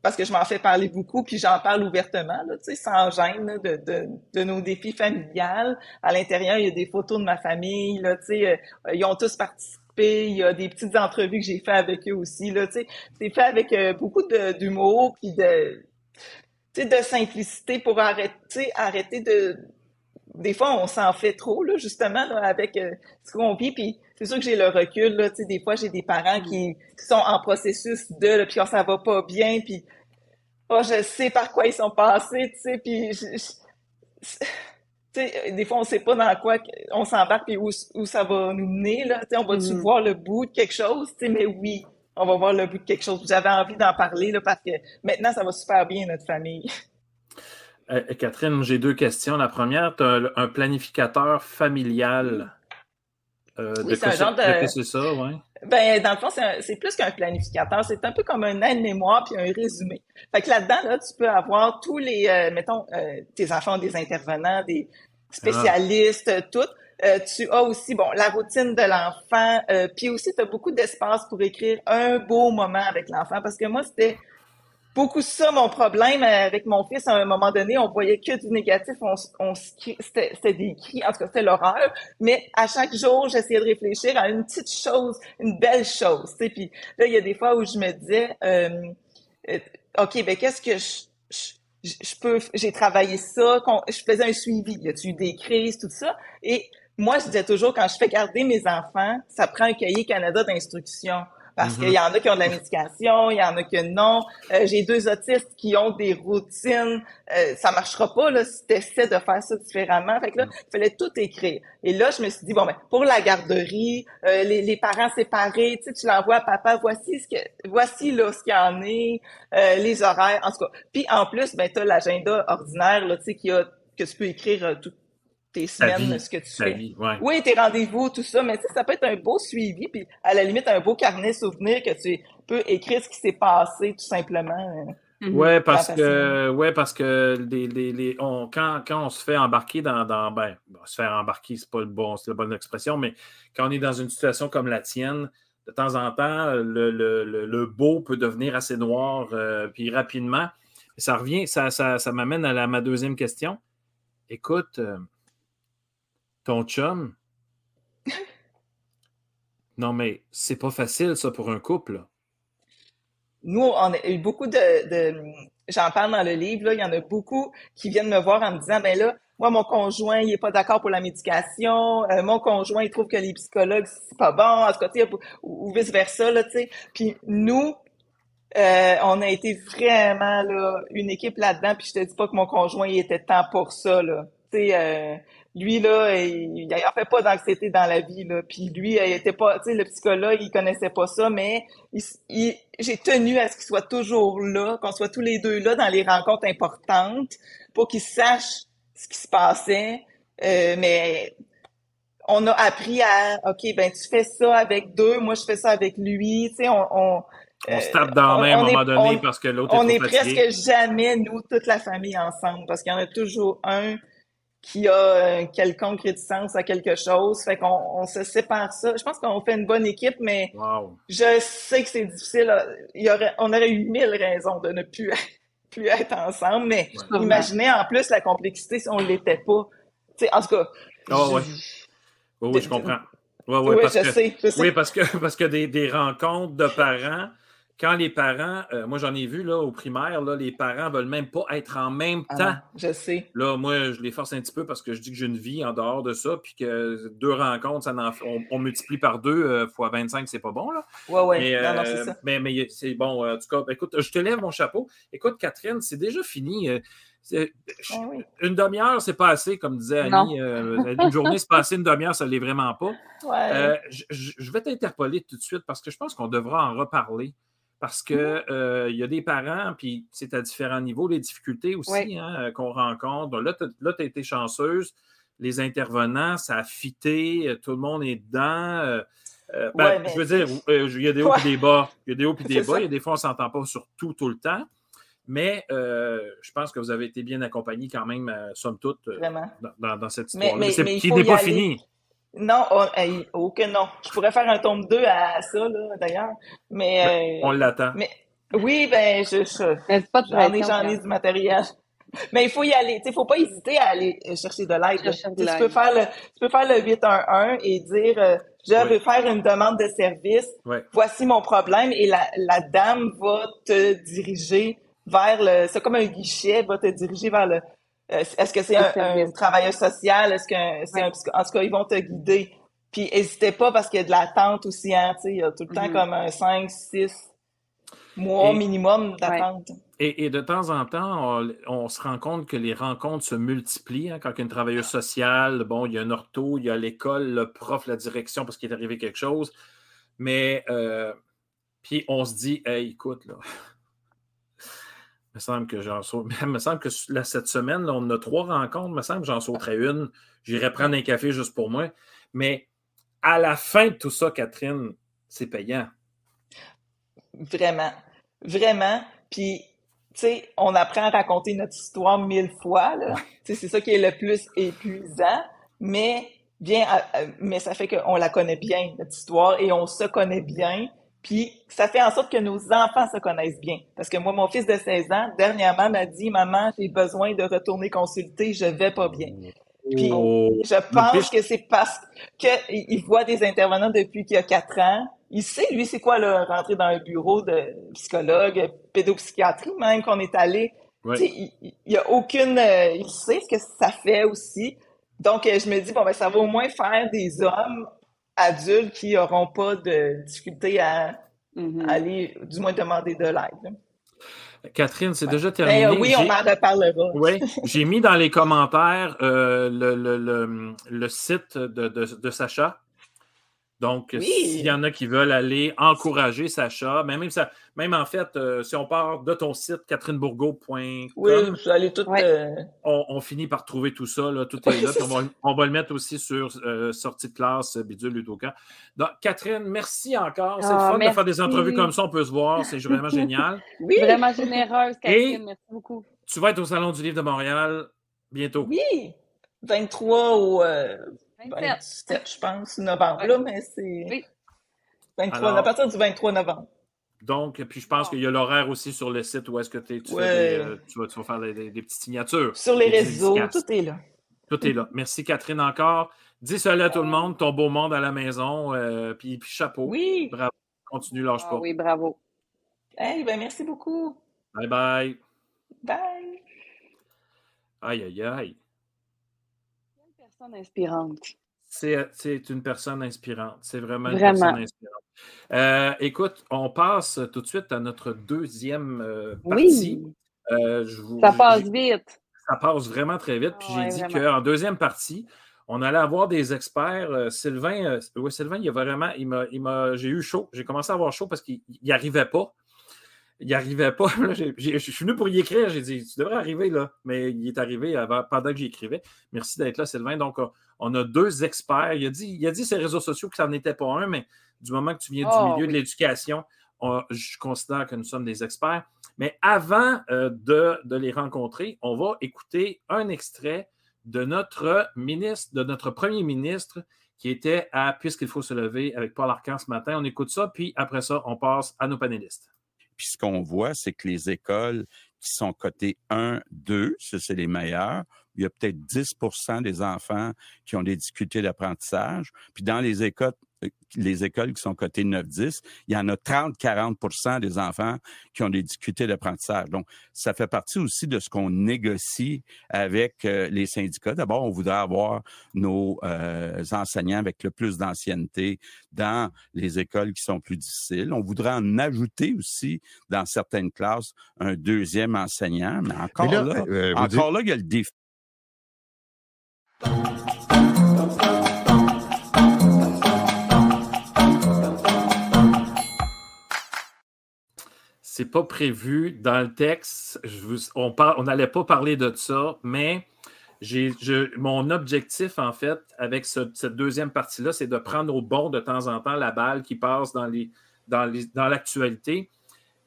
C: parce que je m'en fais parler beaucoup, puis j'en parle ouvertement, là, tu sais, sans gêne, de, de, de, nos défis familiales. À l'intérieur, il y a des photos de ma famille, là, tu sais, euh, ils ont tous participé, il y a des petites entrevues que j'ai fait avec eux aussi, là, c'est fait avec beaucoup d'humour, puis de, de simplicité pour arrêter, arrêter de, des fois, on s'en fait trop, là, justement, avec euh, ce qu'on vit. Puis c'est sûr que j'ai le recul, là, tu sais, des fois, j'ai des parents qui, sont en processus de, là, puis quand ça va pas bien, puis oh, je sais par quoi ils sont passés, tu sais, puis sais, des fois, on sait pas dans quoi on s'embarque et où, où ça va nous mener, là, on va-tu mm-hmm. voir le bout de quelque chose, mais oui, on va voir le bout de quelque chose. J'avais envie d'en parler, là, parce que maintenant, ça va super bien, notre famille.
A: Euh, Catherine, j'ai deux questions. La première, tu as un planificateur familial.
C: Euh, oui, c'est un genre de. c'est ça, ouais. Ben, dans le fond, c'est plus qu'un planificateur. C'est un peu comme un aide-mémoire puis un résumé. Fait que là-dedans, là, tu peux avoir tous les, euh, mettons, tes enfants, des intervenants, des spécialistes, ah. tout. tu as aussi, bon, la routine de l'enfant, puis aussi, tu as beaucoup d'espace pour écrire un beau moment avec l'enfant. Parce que moi, c'était beaucoup ça mon problème avec mon fils. À un moment donné on voyait que du négatif. On, on c'était des cris. En tout cas c'était l'horreur. Mais à chaque jour j'essayais de réfléchir à une petite chose une belle chose tu sais. Puis là il y a des fois où je me disais euh, euh ok ben qu'est-ce que je, je, peux j'ai travaillé ça je faisais un suivi. Y a-tu eu des crises tout ça? Et moi je disais toujours quand je fais garder mes enfants ça prend un cahier Canada d'instruction parce qu'il y en a qui ont de la médication, il y en a qui non. Euh, j'ai deux autistes qui ont des routines. Euh, ça marchera pas là si tu essaies de faire ça différemment. Fait que là, il fallait tout écrire. Et là, je me suis dit bon ben pour la garderie, euh, les, les, parents séparés, tu sais, tu l'envoies à papa. Voici ce que, voici là ce qu'il y en est, euh, les horaires, en tout cas. Puis en plus, ben t'as l'agenda ordinaire là, tu sais, qui a que tu peux écrire tout tes semaines, ce que tu fais. Oui, tes rendez-vous, tout ça, mais ça peut être un beau suivi, puis à la limite, un beau carnet souvenir que tu peux écrire ce qui s'est passé, tout simplement.
A: Euh, mhm. Ouais, parce que, ouais, parce que les, les, les on, quand, quand, on se fait embarquer dans, dans ben, se faire embarquer, c'est pas le bon, c'est la bonne expression, mais quand on est dans une situation comme la tienne, de temps en temps, le, le, le, beau peut devenir assez noir, euh, puis rapidement. Ça revient, ça, ça, ça m'amène à, la, ma deuxième question. Écoute, euh, ton chum? non, mais c'est pas facile, ça, pour un couple.
C: Nous, on a eu beaucoup de. J'en parle dans le livre, il y en a beaucoup qui viennent me voir en me disant ben là, moi, mon conjoint, il est pas d'accord pour la médication, euh, mon conjoint, il trouve que les psychologues, c'est pas bon, en tout cas, ou, vice-versa, là, tu sais. Puis nous, euh, on a été vraiment là, une équipe là-dedans, puis je te dis pas que mon conjoint il était temps pour ça, là. Tu sais, euh, lui là, il, il fait pas d'anxiété dans la vie là. Puis lui, il était pas, tu sais, le psychologue, il connaissait pas ça, mais il, j'ai tenu à ce qu'il soit toujours là, qu'on soit tous les deux là dans les rencontres importantes, pour qu'il sache ce qui se passait. Euh, mais on a appris à, ok, ben tu fais ça avec deux, moi je fais ça avec lui, tu sais, on, on
A: on se tape dans la main à un moment donné parce que l'autre est
C: On est presque jamais, nous, toute la famille ensemble, parce qu'il y en a toujours un qui a une quelconque réticence à quelque chose. Fait qu'on on se sépare ça. Je pense qu'on fait une bonne équipe, mais je sais que c'est difficile. Il y aurait, on aurait eu mille raisons de ne plus, plus être ensemble, mais imaginez en plus la complexité si on ne l'était pas. sais, en tout cas.
A: Oh, oui, je comprends.
C: oui, je, sais,
A: Oui, parce que, parce que des, des rencontres de parents quand les parents, euh, moi j'en ai vu là, au primaire, là, les parents ne veulent même pas être en même ah temps.
C: je sais.
A: Là, moi, je les force un petit peu parce que je dis que j'ai une vie en dehors de ça, puis que deux rencontres, ça on, multiplie par deux euh, fois 25, c'est pas bon. Là.
C: Ouais, ouais. Mais, non, non, c'est
A: euh, ça. Mais, mais c'est bon. en tout cas, écoute, je te lève mon chapeau. Écoute, Catherine, c'est déjà fini. Ah une demi-heure, c'est pas assez, comme disait Annie. une journée, c'est pas assez, une demi-heure, ça ne l'est vraiment pas.
C: Ouais.
A: Je, je, vais t'interpeller tout de suite parce que je pense qu'on devra en reparler parce qu'il euh, y a des parents, puis c'est à différents niveaux, les difficultés aussi hein, euh, qu'on rencontre. là, tu as, été chanceuse. Les intervenants, ça a fité, euh, tout le monde est dedans. Ben, je veux dire, il y a des hauts et des bas. Il y a des hauts et des bas. Il y a des fois, on ne s'entend pas sur tout, tout le temps. Mais je pense que vous avez été bien accompagnés quand même, somme toute, dans, cette histoire. Mais, mais, qui n'est pas fini.
C: Non, oh, que non. Je pourrais faire un tome 2 à ça, là, d'ailleurs. Mais.
A: Ben, euh, on l'attend.
C: Mais oui, ben, je, j'en ai, j'en ai du matériel. Mais il faut y aller. Il ne faut pas hésiter à aller chercher de l'aide. Tu, peux faire le, tu peux faire le 811 et dire euh, Je veux faire une demande de service. Voici mon problème. Et la, la dame va te diriger vers le. C'est comme un guichet, va te diriger vers le, est-ce que c'est un, travailleur social? Est-ce que c'est un En tout cas, ils vont te guider. Puis n'hésitez pas parce qu'il y a de l'attente aussi, hein, il y a tout le temps mm-hmm. comme un 5, 6 mois minimum d'attente.
A: Et, de temps en temps, on, se rend compte que les rencontres se multiplient. Hein, quand il y a une travailleuse sociale, bon, il y a un ortho, il y a l'école, le prof, la direction parce qu'il est arrivé quelque chose. Mais euh, puis on se dit, hey, écoute, là, me semble que j'en saute. Il me semble que cette semaine, on a trois rencontres. Il me semble que j'en sauterais une. J'irai prendre un café juste pour moi. Mais à la fin de tout ça, Catherine, c'est payant.
C: Vraiment. Vraiment. Puis, tu sais, on apprend à raconter notre histoire mille fois. C'est ça qui est le plus épuisant. Mais, bien, euh, euh, mais ça fait qu'on la connaît bien, notre histoire, et on se connaît bien. Puis ça fait en sorte que nos enfants se connaissent bien. Parce que moi, mon fils de 16 ans, dernièrement, m'a dit Maman, j'ai besoin de retourner consulter, je vais pas bien. Puis oh. je pense que c'est parce qu'il voit des intervenants depuis qu'il a quatre ans. Il sait, lui, c'est quoi, là, rentrer dans un bureau de psychologue, pédopsychiatrie, même qu'on est allé. Il, il a aucune. Euh, il sait ce que ça fait aussi. Donc, euh, je me dis, bon, ben, ça va au moins faire des hommes adultes qui n'auront pas de difficulté à mm-hmm. aller, du moins, demander de l'aide.
A: Catherine, c'est déjà ben, terminé.
C: oui, on en reparlera.
A: Oui, j'ai mis dans les commentaires euh, le, le, le, site de, de, de Sacha. Donc, s'il y en a qui veulent aller encourager Sacha, même, ça, même en fait, euh, si on part de ton site, catherinebourgo.com,
C: oui, tout. Euh,
A: on, finit par trouver tout ça. Là, tout est là. On va, le mettre aussi sur euh, sortie de classe Bidule Ludoka. Donc, Catherine, merci encore. C'est ah, fun de faire des entrevues comme ça. On peut se voir. C'est vraiment génial.
B: Oui, vraiment généreuse, Catherine. merci beaucoup.
A: Tu vas être au Salon du Livre de Montréal bientôt.
C: Oui, 23 ou 27, je pense, novembre, là, mais c'est. Oui. 23, à partir du 23 novembre.
A: Donc, puis je pense qu'il y a l'horaire aussi sur le site où est-ce que tu, euh, tu, vas, tu, vas, faire des, petites signatures.
C: Sur les réseaux, tout est là.
A: Tout est là. Merci Catherine encore. Dis salut à tout le monde, ton beau monde à la maison, euh, puis, puis, chapeau.
C: Oui.
A: Bravo. Continue, lâche ah, pas.
B: Oui, bravo.
C: Hey, ben merci beaucoup.
A: Bye bye.
C: Bye.
A: Aïe, aïe, aïe
B: inspirante.
A: C'est une personne inspirante. C'est vraiment une personne inspirante. Euh, écoute, on passe tout de suite à notre deuxième euh, partie.
B: Oui. Euh, ça passe vite.
A: Ça passe vraiment très vite. Puis j'ai dit qu'en deuxième partie, on allait avoir des experts. Sylvain, oui, Sylvain, il y a vraiment, il m'a, j'ai eu chaud. J'ai commencé à avoir chaud parce qu'il n'y arrivait pas il n'arrivait pas. je suis venu pour y écrire. J'ai dit, tu devrais arriver là. Mais il est arrivé avant, pendant que j'écrivais. Merci d'être là, Sylvain. Donc, on a deux experts. Il a dit, il a dit réseaux sociaux que ça n'en était pas un, mais du moment que tu viens du ah, milieu de l'éducation, je considère que nous sommes des experts. Mais avant euh, de, de, les rencontrer, on va écouter un extrait de notre ministre, de notre premier ministre qui était à Puisqu'il faut se lever avec Paul Arcan ce matin. On écoute ça, puis après ça, on passe à nos panélistes.
D: Puis ce qu'on voit, c'est que les écoles qui sont cotées 1, 2, ça c'est les meilleurs, il y a peut-être 10% des enfants qui ont des difficultés d'apprentissage. Puis dans les écoles, les écoles qui sont cotées 9-10, il y en a 30-40% des enfants qui ont des difficultés d'apprentissage. Donc, ça fait partie aussi de ce qu'on négocie avec euh, les syndicats. D'abord, on voudrait avoir nos euh, enseignants avec le plus d'ancienneté dans les écoles qui sont plus difficiles. On voudrait en ajouter aussi dans certaines classes un deuxième enseignant, mais encore là, encore là, il y a le défi
A: c'est pas prévu dans le texte. on n'allait pas parler de ça, mais mon objectif, en fait, avec cette deuxième partie-là, c'est de prendre au bon de temps en temps la balle qui passe dans, l'actualité.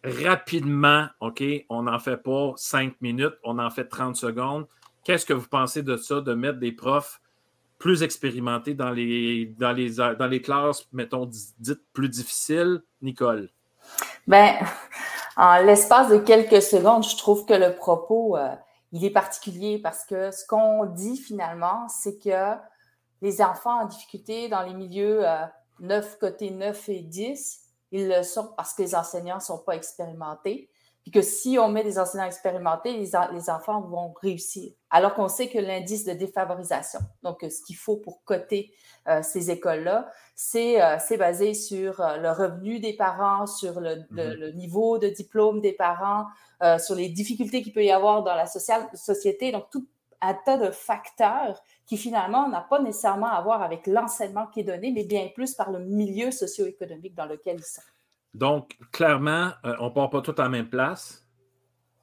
A: Rapidement, OK, on n'en fait pas cinq minutes, on en fait 30 secondes. Qu'est-ce que vous pensez de ça, de mettre des profs plus expérimentés dans les, dans les, dans les classes, mettons, dites plus difficiles? Nicole?
E: Ben, en l'espace de quelques secondes, je trouve que le propos, euh, il est particulier parce que ce qu'on dit finalement, c'est que les enfants en difficulté dans les milieux 9, euh, côté 9 et 10, ils le sont parce que les enseignants ne sont pas expérimentés puis que si on met des enseignants expérimentés, les, enfants vont réussir. Alors qu'on sait que l'indice de défavorisation, donc ce qu'il faut pour coter euh, ces écoles-là, c'est euh, basé sur euh, le revenu des parents, sur le, mm-hmm. niveau de diplôme des parents, sur les difficultés qu'il peut y avoir dans la société, donc tout un tas de facteurs qui finalement n'a pas nécessairement à voir avec l'enseignement qui est donné, mais bien plus par le milieu socio-économique dans lequel ils sont.
A: Donc, clairement, euh, on ne part pas tout à la même place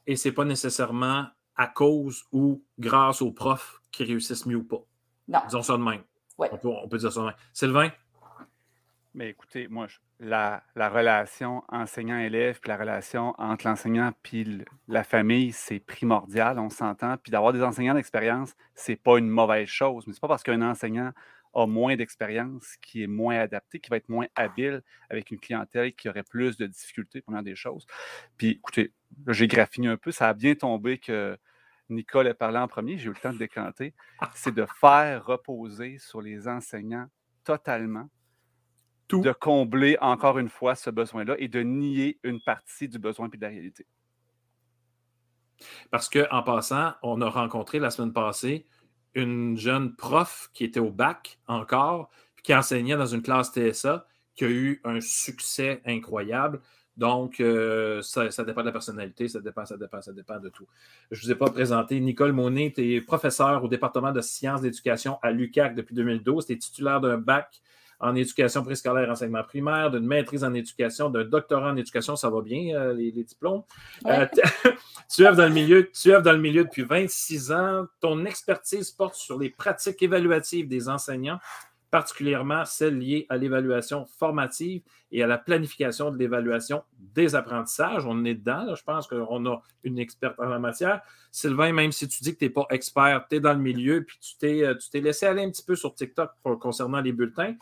A: et ce n'est pas nécessairement à cause ou grâce aux profs qui réussissent mieux ou pas.
E: Non.
A: Disons ça de même. On, peut, dire ça de même. Sylvain?
F: Mais écoutez, moi, la, relation enseignant-élève, puis la relation entre l'enseignant et la famille, c'est primordial, on s'entend. Puis d'avoir des enseignants d'expérience, c'est pas une mauvaise chose. Mais c'est pas parce qu'un enseignant a moins d'expérience, qui est moins adapté, qui va être moins habile avec une clientèle qui aurait plus de difficultés, première des choses. Puis écoutez, j'ai graffiné un peu, ça a bien tombé que Nicole a parlé en premier, j'ai eu le temps de décanter, c'est de faire reposer sur les enseignants totalement, Tout. de combler encore une fois ce besoin-là et de nier une partie du besoin et de la réalité.
A: Parce qu'en passant, on a rencontré la semaine passée une jeune prof qui était au bac encore, qui enseignait dans une classe TSA, qui a eu un succès incroyable. Donc, euh, ça, dépend de la personnalité, ça dépend, ça dépend, ça dépend de tout. Je ne vous ai pas présenté. Nicole Monet, tu es professeur au département de sciences d'éducation à l'UCAC depuis 2012. Tu es titulaire d'un bac en éducation préscolaire enseignement primaire, d'une maîtrise en éducation, d'un doctorat en éducation, ça va bien, euh, les, diplômes? Euh, tu œuvres dans le milieu, tu dans le milieu depuis 26 ans. Ton expertise porte sur les pratiques évaluatives des enseignants, particulièrement celles liées à l'évaluation formative et à la planification de l'évaluation des apprentissages. On est dedans, je pense qu'on a une experte en la matière. Sylvain, même si tu dis que tu n'es pas expert, tu es dans le milieu, puis tu t'es, euh, tu t'es laissé aller un petit peu sur TikTok concernant les bulletins.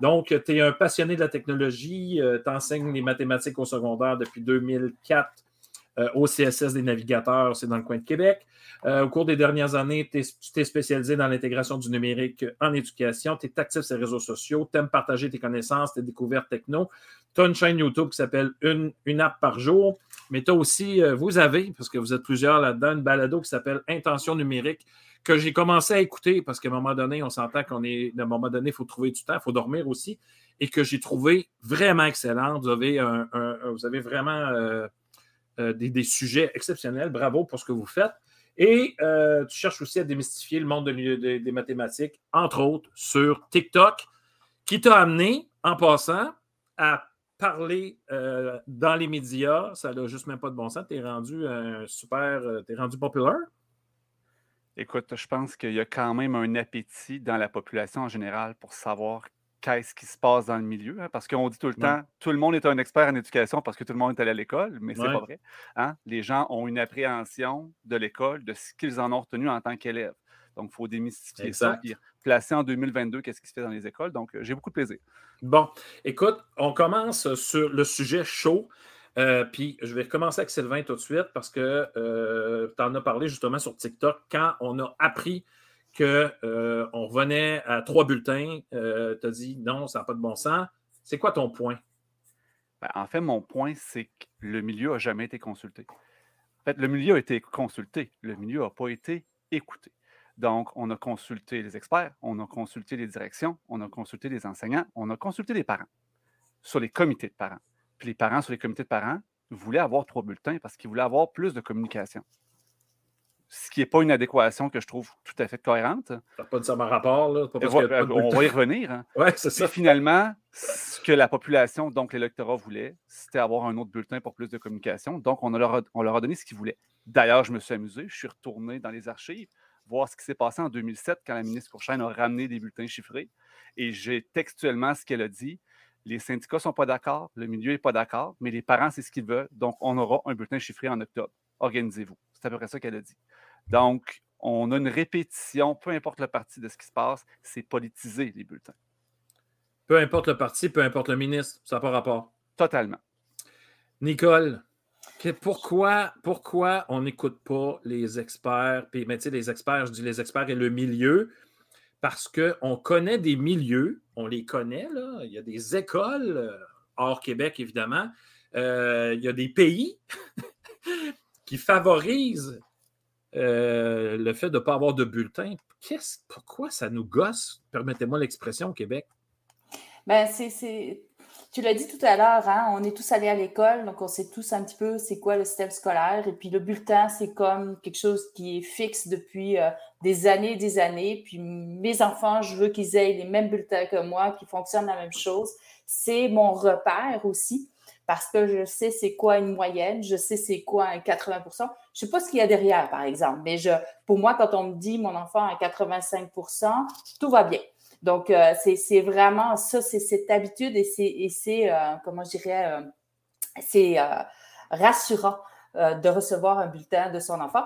A: Donc, tu es un passionné de la technologie, euh, tu enseignes les mathématiques au secondaire depuis 2004 euh, au CSS des navigateurs, c'est dans le coin de Québec. Euh, au cours des dernières années, tu t'es spécialisé dans l'intégration du numérique en éducation, tu es actif sur les réseaux sociaux, tu aimes partager tes connaissances, tes découvertes techno. Tu as une chaîne YouTube qui s'appelle une, une app par jour, mais tu as aussi, vous avez, parce que vous êtes plusieurs là-dedans, une balado qui s'appelle Intention numérique que j'ai commencé à écouter parce qu'à un moment donné, on s'entend qu'on est. À un moment donné, il faut trouver du temps, il faut dormir aussi. Et que j'ai trouvé vraiment excellent. Vous avez, vous avez vraiment euh, euh, des, sujets exceptionnels. Bravo pour ce que vous faites. Et euh, tu cherches aussi à démystifier le monde des mathématiques, entre autres sur TikTok, qui t'a amené, en passant, à parler dans les médias. Ça n'a juste même pas de bon sens. Tu es rendu super. tu es rendu populaire.
F: Écoute, je pense qu'il y a quand même un appétit dans la population en général pour savoir qu'est-ce qui se passe dans le milieu. Hein, parce qu'on dit tout le temps, tout le monde est un expert en éducation parce que tout le monde est allé à l'école, mais c'est pas vrai. Hein. Les gens ont une appréhension de l'école, de ce qu'ils en ont retenu en tant qu'élèves. Donc, il faut démystifier ça et placer en 2022 qu'est-ce qui se fait dans les écoles. Donc, j'ai beaucoup de plaisir.
A: Bon, écoute, on commence sur le sujet chaud. Euh, puis je vais commencer avec Sylvain tout de suite parce que euh, tu en as parlé justement sur TikTok quand on a appris qu'on euh, revenait à trois bulletins. tu as dit non, ça n'a pas de bon sens. C'est quoi ton point?
F: Ben, en fait, mon point, c'est que le milieu n'a jamais été consulté. En fait, le milieu a été consulté. Le milieu n'a pas été écouté. Donc, on a consulté les experts, on a consulté les directions, on a consulté les enseignants, on a consulté les parents sur les comités de parents. Puis les parents sur les comités de parents voulaient avoir trois bulletins parce qu'ils voulaient avoir plus de communication. Ce qui n'est pas une adéquation que je trouve tout à fait cohérente. Ça
A: n'a pas nécessairement rapport, là.
F: on va y revenir. Hein.
A: Oui, c'est ça.
F: finalement, ce que la population, donc l'électorat, voulait, c'était avoir un autre bulletin pour plus de communication. Donc, on, leur, a, on leur a donné ce qu'ils voulaient. D'ailleurs, je me suis amusé, je suis retourné dans les archives voir ce qui s'est passé en 2007 quand la ministre Courchaine a ramené des bulletins chiffrés. Et j'ai textuellement ce qu'elle a dit. Les syndicats ne sont pas d'accord, le milieu n'est pas d'accord, mais les parents, c'est ce qu'ils veulent. Donc, on aura un bulletin chiffré en octobre. Organisez-vous. C'est à peu près ça qu'elle a dit. Donc, on a une répétition, peu importe le parti de ce qui se passe, c'est politiser les bulletins.
A: Peu importe le parti, peu importe le ministre, ça n'a pas rapport.
F: Totalement.
A: Nicole, pourquoi, pourquoi on n'écoute pas les experts? Puis, mais les experts, je dis les experts et le milieu, parce qu'on connaît des milieux, on les connaît, là. Il y a des écoles, euh, hors Québec, évidemment. Euh, il y a des pays qui favorisent euh, le fait de ne pas avoir de bulletin. pourquoi ça nous gosse, permettez-moi l'expression, au Québec?
E: Ben, c'est tu l'as dit tout à l'heure, hein, on est tous allés à l'école, donc on sait tous un petit peu c'est quoi le système scolaire. Et puis le bulletin, c'est comme quelque chose qui est fixe depuis euh, des années et des années. Puis mes enfants, je veux qu'ils aient les mêmes bulletins que moi, qui fonctionnent la même chose. C'est mon repère aussi, parce que je sais c'est quoi une moyenne, je sais c'est quoi un 80% Je ne sais pas ce qu'il y a derrière, par exemple, mais je, pour moi, quand on me dit mon enfant a 85% tout va bien. Donc, euh, c'est vraiment ça, c'est cette habitude et c'est, euh, comment je dirais, euh, c'est rassurant de recevoir un bulletin de son enfant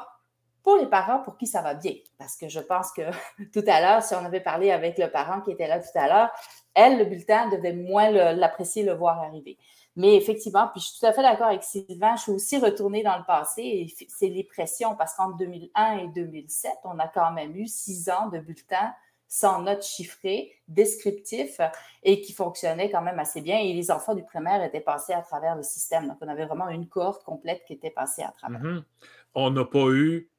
E: pour les parents pour qui ça va bien. Parce que je pense que tout à l'heure, si on avait parlé avec le parent qui était là tout à l'heure, elle, le bulletin, devait moins l'apprécier, le, voir arriver. Mais effectivement, puis je suis tout à fait d'accord avec Sylvain, je suis aussi retournée dans le passé et c'est les pressions parce qu'entre 2001 et 2007, on a quand même eu six ans de bulletins sans notes chiffrées, descriptifs et qui fonctionnaient quand même assez bien. Et les enfants du primaire étaient passés à travers le système. Donc, on avait vraiment une cohorte complète qui était passée à travers.
A: Mhm. On n'a pas eu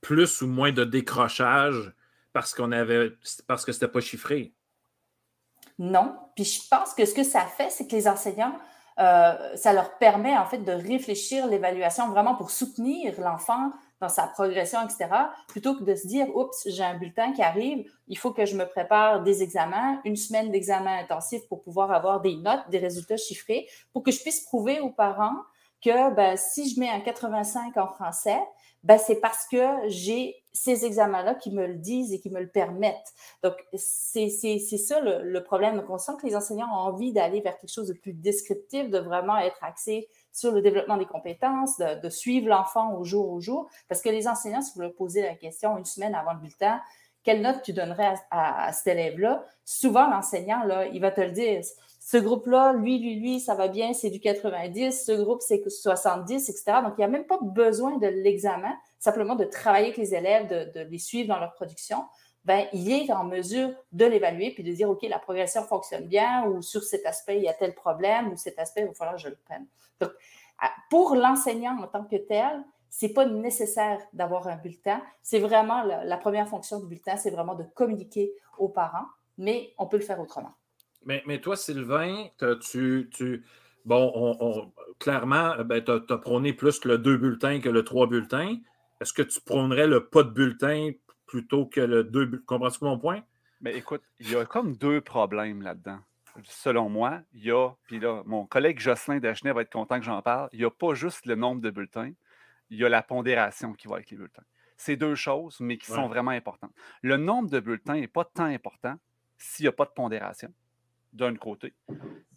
A: plus ou moins de décrochage parce qu'on avait parce que c'était pas chiffré.
E: Non. Puis je pense que ce que ça fait, c'est que les enseignants, euh, ça leur permet en fait de réfléchir l'évaluation vraiment pour soutenir l'enfant dans sa progression, etc., plutôt que de se dire, oups, j'ai un bulletin qui arrive, il faut que je me prépare des examens, une semaine d'examen intensif pour pouvoir avoir des notes, des résultats chiffrés, pour que je puisse prouver aux parents que ben, si je mets un 85 en français, ben, c'est parce que j'ai ces examens-là qui me le disent et qui me le permettent. Donc, c'est ça le, problème. Donc, on sent que les enseignants ont envie d'aller vers quelque chose de plus descriptif, de vraiment être axé sur le développement des compétences, de, suivre l'enfant au jour au jour. Parce que les enseignants, si vous leur posez la question une semaine avant le bulletin, quelle note tu donnerais à, cet élève-là? Souvent, l'enseignant, là, il va te le dire. Ce groupe-là, lui, lui, lui, ça va bien, c'est du 90. Ce groupe, c'est 70, etc. Donc, il n'y a même pas besoin de l'examen, simplement de travailler avec les élèves, de, de les suivre dans leur production. Ben, il est en mesure de l'évaluer puis de dire, OK, la progression fonctionne bien ou sur cet aspect, il y a tel problème ou cet aspect, il va falloir que je le prenne. Donc, pour l'enseignant en tant que tel, c'est pas nécessaire d'avoir un bulletin. C'est vraiment la, première fonction du bulletin, c'est vraiment de communiquer aux parents, mais on peut le faire autrement.
A: Mais, mais toi, Sylvain, tu, tu, bon, on, clairement, ben, tu as, prôné plus le deux bulletins que le trois bulletins. Est-ce que tu prônerais le pas de bulletin plutôt que le deux Comprends-tu mon point?
F: Mais écoute, il y a comme deux problèmes là-dedans selon moi, il y a, puis là, mon collègue Jocelyn Dagenet va être content que j'en parle, il n'y a pas juste le nombre de bulletins, il y a la pondération qui va avec les bulletins. C'est deux choses, mais qui sont vraiment importantes. Le nombre de bulletins n'est pas tant important s'il n'y a pas de pondération, d'un côté.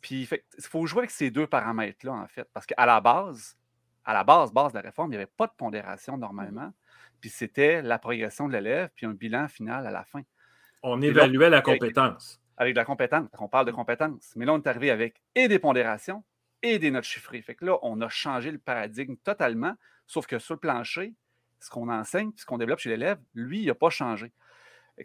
F: Puis il faut jouer avec ces deux paramètres-là, en fait, parce qu'à la base, à la base, base de la réforme, il n'y avait pas de pondération normalement. Puis c'était la progression de l'élève, puis un bilan final à la fin.
A: On évaluait la compétence.
F: Avec, la compétence, on parle de compétence. Mais là, on est arrivé avec et des pondérations et des notes chiffrées. Fait que là, on a changé le paradigme totalement, sauf que sur le plancher, ce qu'on enseigne, ce qu'on développe chez l'élève, lui, il n'a pas changé.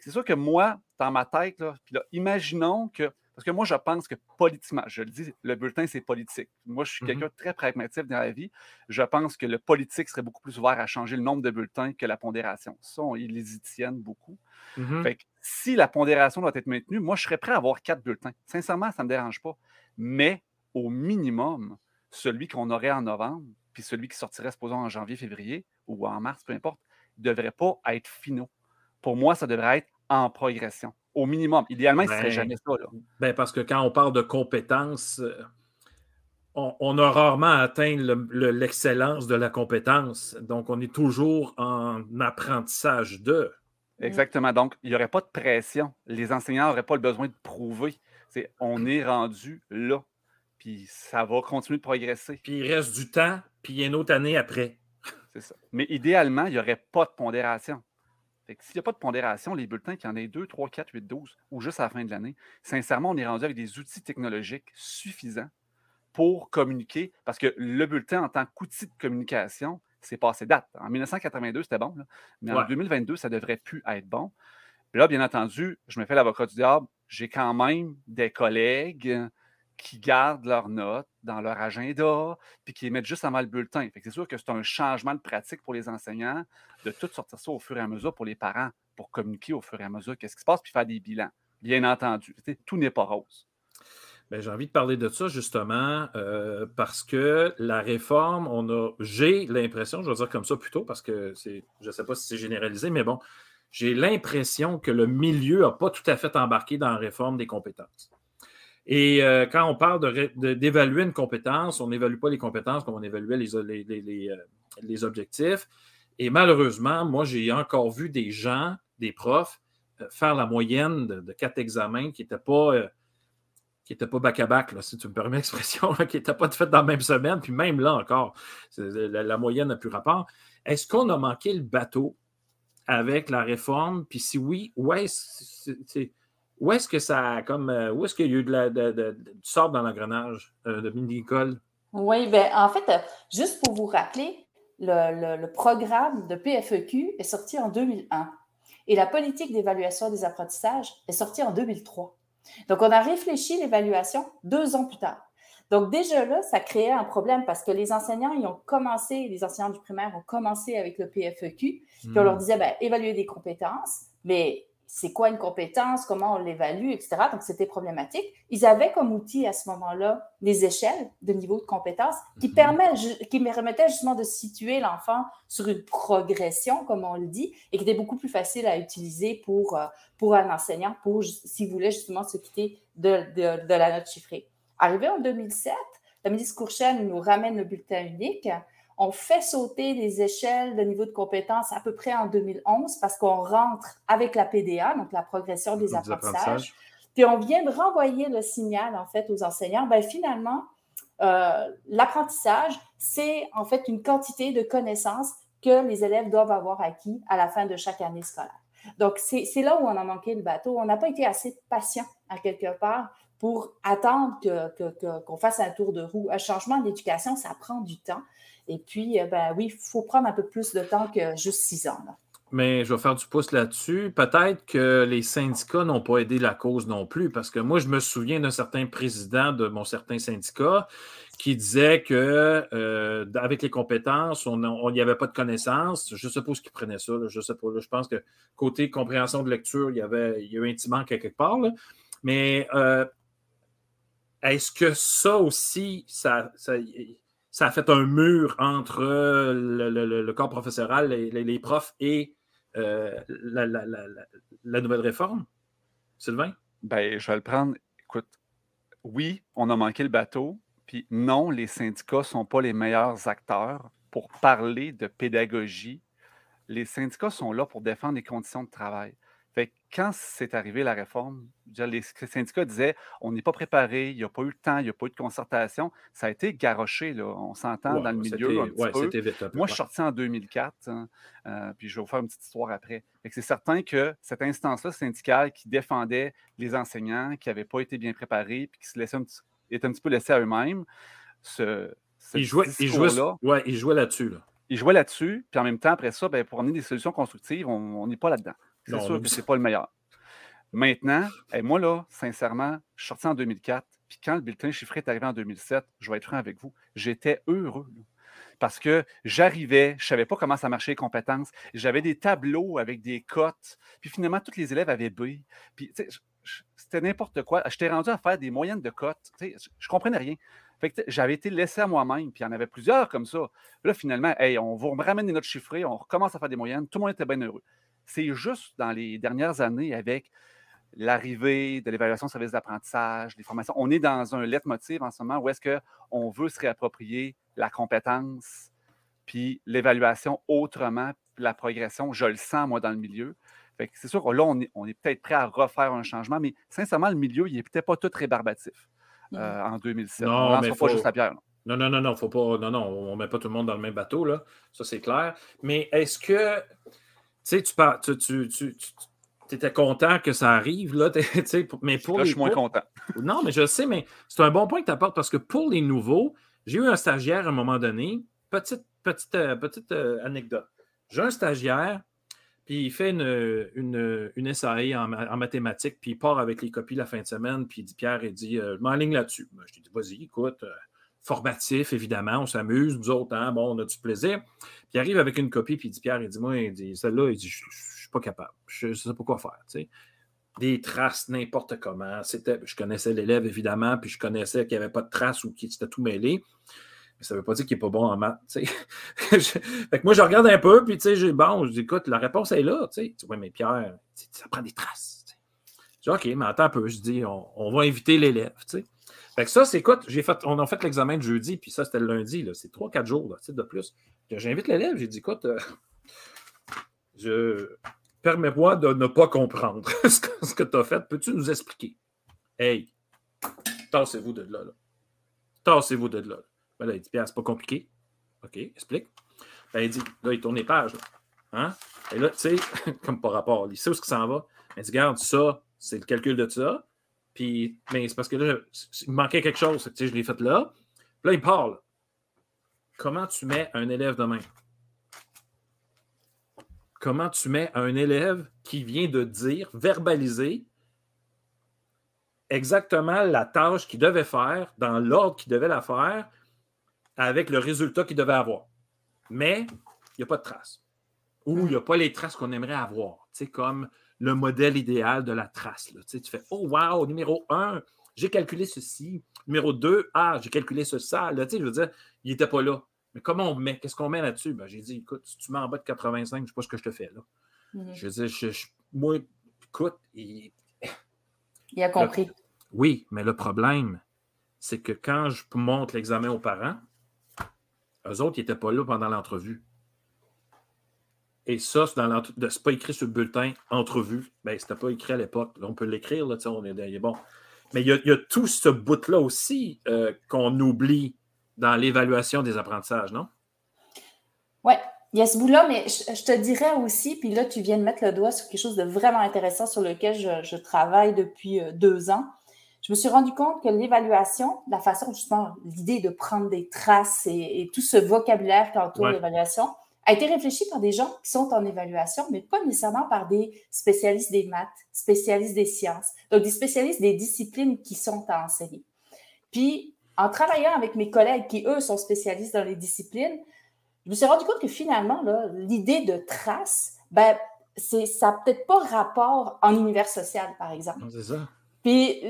F: C'est sûr que moi, dans ma tête, là, puis là, imaginons que parce que moi, je pense que politiquement, je le dis, le bulletin, c'est politique. Moi, je suis mmh quelqu'un de très pragmatique dans la vie. Je pense que le politique serait beaucoup plus ouvert à changer le nombre de bulletins que la pondération. Ça, ils les y tiennent beaucoup. Mmh fait que si la pondération doit être maintenue, moi, je serais prêt à avoir quatre bulletins. Sincèrement, ça ne me dérange pas. Mais au minimum, celui qu'on aurait en novembre, puis celui qui sortirait, supposons, en janvier, février ou en mars, peu importe, ne devrait pas être finaux. Pour moi, ça devrait être en progression au minimum. Idéalement, ce ne serait ben, jamais ça.
A: Ben parce que quand on parle de compétences, euh, on, a rarement atteint l'excellence de la compétence. Donc, on est toujours en apprentissage de.
F: Exactement. Donc, il n'y aurait pas de pression. Les enseignants n'auraient pas le besoin de prouver. on est rendu là. Puis ça va continuer de progresser.
A: Puis il reste du temps, puis il y a une autre année après.
F: C'est ça. Mais idéalement, il n'y aurait pas de pondération s'il n'y a pas de pondération, les bulletins, qu'il y en ait 2, 3, 4, 8, 12 ou juste à la fin de l'année, sincèrement, on est rendu avec des outils technologiques suffisants pour communiquer, parce que le bulletin en tant qu'outil de communication, c'est passé date. En 1982, c'était bon, mais en 2022, ça devrait plus être bon. Puis là, bien entendu, je me fais l'avocat du diable, j'ai quand même des collègues qui gardent leurs notes dans leur agenda, puis qui les mettent juste avant le bulletin. c'est sûr que c'est un changement de pratique pour les enseignants de tout sortir ça au fur et à mesure pour les parents, pour communiquer au fur et à mesure qu'est-ce qui se passe, puis faire des bilans. Bien entendu, tout n'est pas rose.
A: Ben, j'ai envie de parler de ça justement euh, parce que la réforme, on a, j'ai l'impression, je vais dire comme ça plutôt parce que c'est, je ne sais pas si c'est généralisé, mais bon, j'ai l'impression que le milieu n'a pas tout à fait embarqué dans la réforme des compétences. Et euh, quand on parle d'évaluer une compétence, on n'évalue pas les compétences comme on évaluait les, euh, objectifs. Et malheureusement, moi, j'ai encore vu des gens, des profs, euh, faire la moyenne de, quatre examens qui n'étaient pas, qui pas bac-à-bac, si tu me permets l'expression, qui n'étaient pas faites dans la même semaine, puis même là encore, la, moyenne n'a plus rapport. Est-ce qu'on a manqué le bateau avec la réforme? Puis si oui, ouais, c'est où est-ce que ça a comme euh, où est-ce qu'il y a eu de la, de, du sort dans l'engrenage euh, de mini-école?
E: Oui, bien, en fait, euh, juste pour vous rappeler, le, programme de PFEQ est sorti en 2001 et la politique d'évaluation des apprentissages est sortie en 2003. Donc, on a réfléchi l'évaluation deux ans plus tard. Donc, déjà là, ça créait un problème parce que les enseignants, ils ont commencé, les enseignants du primaire ont commencé avec le PFEQ, puis on leur hmm. disait, ben, évaluer des compétences, mais c'est quoi une compétence, comment on l'évalue, etc. Donc, c'était problématique. Ils avaient comme outil à ce moment-là des échelles de niveau de compétence qui, mhm. qui permettaient justement de situer l'enfant sur une progression, comme on le dit, et qui était beaucoup plus facile à utiliser pour, euh, pour un enseignant, pour s'il voulait justement se quitter de, de, la note chiffrée. Arrivé en 2007, la ministre Courchelle nous ramène le bulletin unique on fait sauter les échelles de niveau de compétence à peu près en 2011 parce qu'on rentre avec la PDA, donc la progression des, apprentissages. Puis on vient de renvoyer le signal en fait aux enseignants. Ben, finalement, euh, l'apprentissage, c'est en fait une quantité de connaissances que les élèves doivent avoir acquis à la fin de chaque année scolaire. Donc, c'est là où on a manqué le bateau. On n'a pas été assez patient à quelque part pour attendre qu'on fasse un tour de roue. Un changement d'éducation, ça prend du temps. Et puis, euh, ben oui, il faut prendre un peu plus de temps que juste six ans.
A: Mais je vais faire du pouce là-dessus. Peut-être que les syndicats n'ont pas aidé la cause non plus, parce que moi, je me souviens d'un certain président de mon certain syndicat qui disait que euh, avec les compétences, on n'y avait pas de connaissances. Je suppose qu'il prenait ça. je sais pas. je pense que côté compréhension de lecture, il y avait il y a eu un petit manque quelque part. Mais euh, est-ce que ça aussi, ça ça a fait un mur entre le, corps professoral, les, profs et euh, la, nouvelle réforme? Sylvain?
F: Ben, je vais le prendre. Écoute, oui, on a manqué le bateau, puis non, les syndicats ne sont pas les meilleurs acteurs pour parler de pédagogie. Les syndicats sont là pour défendre les conditions de travail. Fait quand c'est arrivé la réforme, les syndicats disaient on n'est pas préparé, il n'y a pas eu le temps, il n'y a pas eu de concertation. Ça a été garoché, là. on s'entend dans le milieu. Un petit peu. Moi, je suis sorti en 2004, hein, euh, puis je vais vous faire une petite histoire après. C'est certain que cette instance-là syndicale qui défendait les enseignants, qui n'avaient pas été bien préparés, puis qui se laissaient un petit, étaient un petit peu laissés à eux-mêmes, ce,
A: il jouait, il jouait, ouais, il jouait là-dessus. Là.
F: Il jouait là-dessus, puis en même temps, après ça, ben, pour amener des solutions constructives, on n'est pas là-dedans. C'est sûr que ce n'est pas le meilleur. Maintenant, moi, là, sincèrement, je suis sorti en 2004, puis quand le bulletin chiffré est arrivé en 2007, je vais être franc avec vous, j'étais heureux. parce que j'arrivais, je ne savais pas comment ça marchait les compétences, j'avais des tableaux avec des cotes, puis finalement, tous les élèves avaient B. Puis, c'était n'importe quoi. J'étais rendu à faire des moyennes de cotes. Je ne comprenais rien. j'avais été laissé à moi-même, puis il y en avait plusieurs comme ça. Là, finalement, hey, on vous ramène des notes chiffrées, on recommence à faire des moyennes, tout le monde était bien heureux. C'est juste dans les dernières années, avec l'arrivée de l'évaluation de service d'apprentissage, des formations, on est dans un leitmotiv en ce moment où est-ce qu'on veut se réapproprier la compétence, puis l'évaluation autrement, la progression. Je le sens, moi, dans le milieu. c'est sûr que là, on est, peut-être prêt à refaire un changement, mais sincèrement, le milieu, il n'est peut-être pas tout rébarbatif euh, en 2007. Non, on ne pas juste pierre.
A: Non, non, non, non, faut pas. Non, non, on ne met pas tout le monde dans le même bateau, là. Ça, c'est clair. Mais est-ce que sais, tu, parles, tu, tu, tu, tu étais content que ça arrive, là, mais pour
F: là, je suis moins content.
A: Non, mais je sais, mais c'est un bon point que tu apportes parce que pour les nouveaux, j'ai eu un stagiaire à un moment donné, petite, petite, euh, petite euh, anecdote. J'ai un stagiaire, puis il fait une, une, une SAE en, mathématiques, puis il part avec les copies la fin de semaine, puis il dit Pierre, il dit, euh, je m'enligne là-dessus. Ben, je lui dis, vas-y, écoute, formatif, évidemment, on s'amuse, nous autres, hein, bon, on a du plaisir. Puis il arrive avec une copie, puis il dit Pierre, il dit Moi, il dit, celle-là, il dit, je ne suis pas capable. Je ne sais pas quoi faire. Tu sais. Des traces n'importe comment. C'était, je connaissais l'élève, évidemment, puis je connaissais qu'il n'y avait pas de traces ou qu'il était tout mêlé. Mais ça ne veut pas dire qu'il n'est pas bon en maths. Fait que moi, je regarde un peu, puis sais, bon, je dis écoute, la réponse est là. Tu sais. Oui, mais Pierre, ça prend des traces. Je dis OK, mais attends un peu. Je dis on, on va inviter l'élève. Tu sais. Fait que ça, c'est écoute, fait, on a fait l'examen de jeudi, puis ça, c'était le lundi. C'est trois, quatre jours là, de plus. J'invite l'élève, j'ai dit, écoute, euh, permets-moi de ne pas comprendre ce que tu as fait. Peux-tu nous expliquer? Hey, tassez-vous de là. là. Tassez-vous de là. Ben là, il dit, Pierre, c'est pas compliqué. OK, explique. Ben, il dit, là, il tourne les pages. Hein? Et là, tu sais, comme par rapport, il sait où ce que ça en va? Il dit, regarde, ça, c'est le calcul de ça. Puis, mais c'est parce que là, il manquait quelque chose. Je l'ai fait là. Puis là, il parle. Comment tu mets un élève demain? Comment tu mets un élève qui vient de dire, verbaliser exactement la tâche qu'il devait faire, dans l'ordre qu'il devait la faire, avec le résultat qu'il devait avoir? Mais il n'y a pas de traces. Ou il n'y a pas les traces qu'on aimerait avoir. Tu sais, comme le modèle idéal de la trace. Là. Tu, sais, tu fais Oh, wow, numéro un, j'ai calculé ceci. Numéro 2, ah, j'ai calculé ce ça. Là, tu sais, je veux dire, il n'était pas là. Mais comment on met Qu'est-ce qu'on met là-dessus? Ben, J'ai dit Écoute, si tu mets en bas de 85, je ne sais pas ce que je te fais là. Mm-hmm. Je veux dire, moi, écoute, il...
E: il a compris.
A: oui, mais le problème, c'est que quand je montre l'examen aux parents, eux autres, ils n'étaient pas là pendant l'entrevue. Et ça, c'est dans pas écrit sur le bulletin entrevue. Ben, c'était pas écrit à l'époque. On peut l'écrire, là, on est, bon. Mais il y, a, tout ce bout-là aussi euh, qu'on oublie dans l'évaluation des apprentissages, non?
E: Oui, il y a ce bout-là, mais je, te dirais aussi, puis là, tu viens de mettre le doigt sur quelque chose de vraiment intéressant sur lequel je, travaille depuis euh, deux ans. Je me suis rendu compte que l'évaluation, la façon justement, l'idée de prendre des traces et, tout ce vocabulaire qui entoure l'évaluation, a été réfléchi par des gens qui sont en évaluation, mais pas nécessairement par des spécialistes des maths, spécialistes des sciences, donc des spécialistes des disciplines qui sont à enseigner. Puis, en travaillant avec mes collègues qui, eux, sont spécialistes dans les disciplines, je me suis rendu compte que finalement, l'idée de trace, ben, ça n'a peut-être pas rapport en univers social, par exemple.
A: C'est ça.
E: Puis,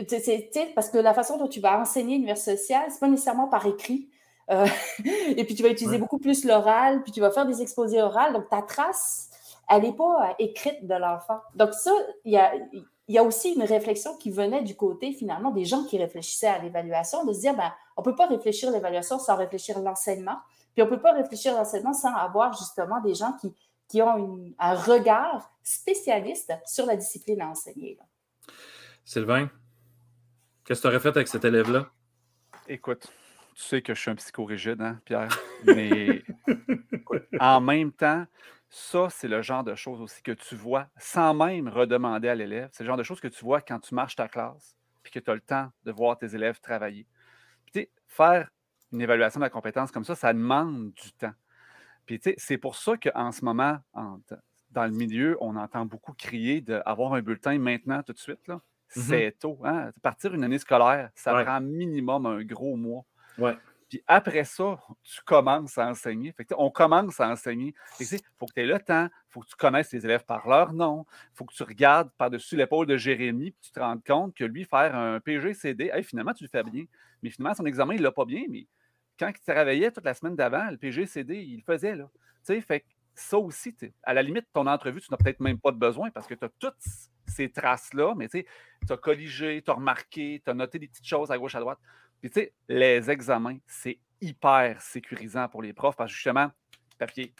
E: parce que la façon dont tu vas enseigner l'univers social, c'est pas nécessairement par écrit. Euh, et puis tu vas utiliser beaucoup plus l'oral, puis tu vas faire des exposés orales. Donc ta trace, elle n'est pas euh, écrite de l'enfant. Donc ça, il y a, y a aussi une réflexion qui venait du côté finalement des gens qui réfléchissaient à l'évaluation, de se dire, ben, on ne peut pas réfléchir l'évaluation sans réfléchir l'enseignement, puis on ne peut pas réfléchir l'enseignement sans avoir justement des gens qui, qui ont un regard spécialiste sur la discipline à enseigner.
A: Sylvain, qu'est-ce que tu aurais fait avec cet élève-là?
F: Écoute, tu sais que je suis un psychorigide, hein, Pierre? Mais en même temps, ça, c'est le genre de choses aussi que tu vois sans même redemander à l'élève. C'est le genre de choses que tu vois quand tu marches ta classe, puis que tu as le temps de voir tes élèves travailler. Puis, faire une évaluation de la compétence comme ça, ça demande du temps. Puis, c'est pour ça qu'en ce moment, dans le milieu, on entend beaucoup crier d'avoir un bulletin maintenant, tout de suite. Là. Mm-hmm. C'est tôt. Hein? Partir une année scolaire, ça prend minimum un gros mois. Puis après ça, tu commences à enseigner. Fait on commence à enseigner. Il faut que tu aies le temps, il faut que tu connaisses tes élèves par leur nom, il faut que tu regardes par-dessus l'épaule de Jérémy, puis tu te rends compte que lui, faire un PGCD, hey, finalement, tu le fais bien. Mais finalement, son examen, il l'a pas bien, mais quand il te réveillait toute la semaine d'avant, le PGCD, il le faisait. Là. fait ça aussi, à la limite, ton entrevue, tu n'as peut-être même pas de besoin parce que tu as toutes ces traces-là, mais tu as colligé, tu as remarqué, tu as noté des petites choses à gauche, à droite. Puis, tu sais, les examens, c'est hyper sécurisant pour les profs parce que justement, papier,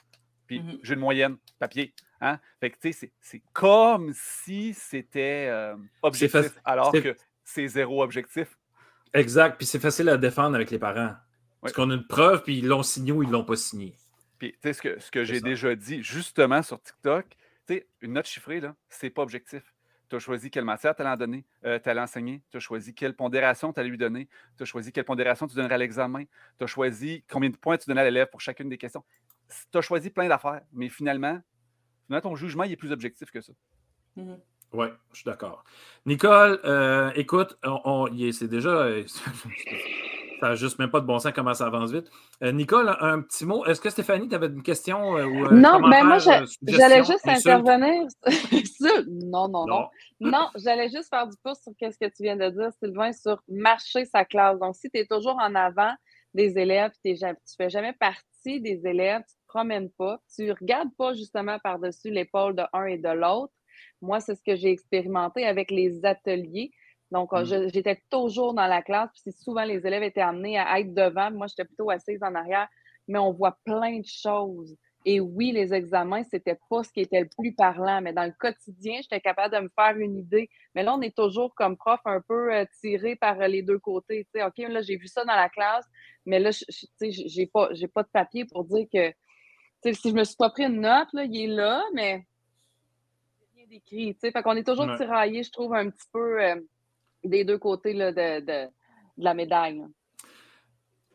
F: puis mmh j'ai une moyenne, papier. Hein? Fait que, tu sais, c'est comme si c'était euh, objectif, alors que c'est zéro objectif.
A: Exact. Puis c'est facile à défendre avec les parents. Parce qu'on a une preuve, puis ils l'ont signé ou ils ne l'ont pas signé.
F: Puis, tu sais, ce que, ce que j'ai déjà dit justement sur TikTok, tu sais, une note chiffrée, là, c'est pas objectif tu as choisi quelle matière tu allais, donner, euh, enseigner, tu as choisi quelle pondération tu allais lui donner, tu as choisi quelle pondération tu donnerais à l'examen, tu as choisi combien de points tu donnais à l'élève pour chacune des questions. Tu as choisi plein d'affaires, mais finalement, ton jugement il est plus objectif que ça.
A: Mmh oui, je suis d'accord. Nicole, euh, écoute, c'est déjà. Ça n'a juste même pas de bon sens comment ça avance vite. Euh, Nicole, un petit mot. Est-ce que Stéphanie, tu avais une question? Euh, ou,
B: non, mais ben, moi, j'allais juste intervenir. non, non, non. Non, j'allais juste faire du pouce sur ce que tu viens de dire, Sylvain, sur marcher sa classe. Donc, si tu es toujours en avant des élèves, tu ne fais jamais partie des élèves, tu ne te promènes pas, tu ne regardes pas justement par-dessus l'épaule de un et de l'autre. Moi, c'est ce que j'ai expérimenté avec les ateliers. Donc, euh, mmh. j'étais toujours dans la classe, puis souvent les élèves étaient amenés à être devant. Moi, j'étais plutôt assise en arrière, mais on voit plein de choses. Et oui, les examens, c'était pas ce qui était le plus parlant, mais dans le quotidien, j'étais capable de me faire une idée. Mais là, on est toujours comme prof un peu euh, tiré par les deux côtés. sais, OK, là, j'ai vu ça dans la classe, mais là, j'ai pas, pas de papier pour dire que si je me suis pas pris une note, là, il est là, mais rien d'écrit. Fait qu'on est toujours tiraillé, je trouve, un petit peu. Euh, des deux côtés là, de, de, la médaille.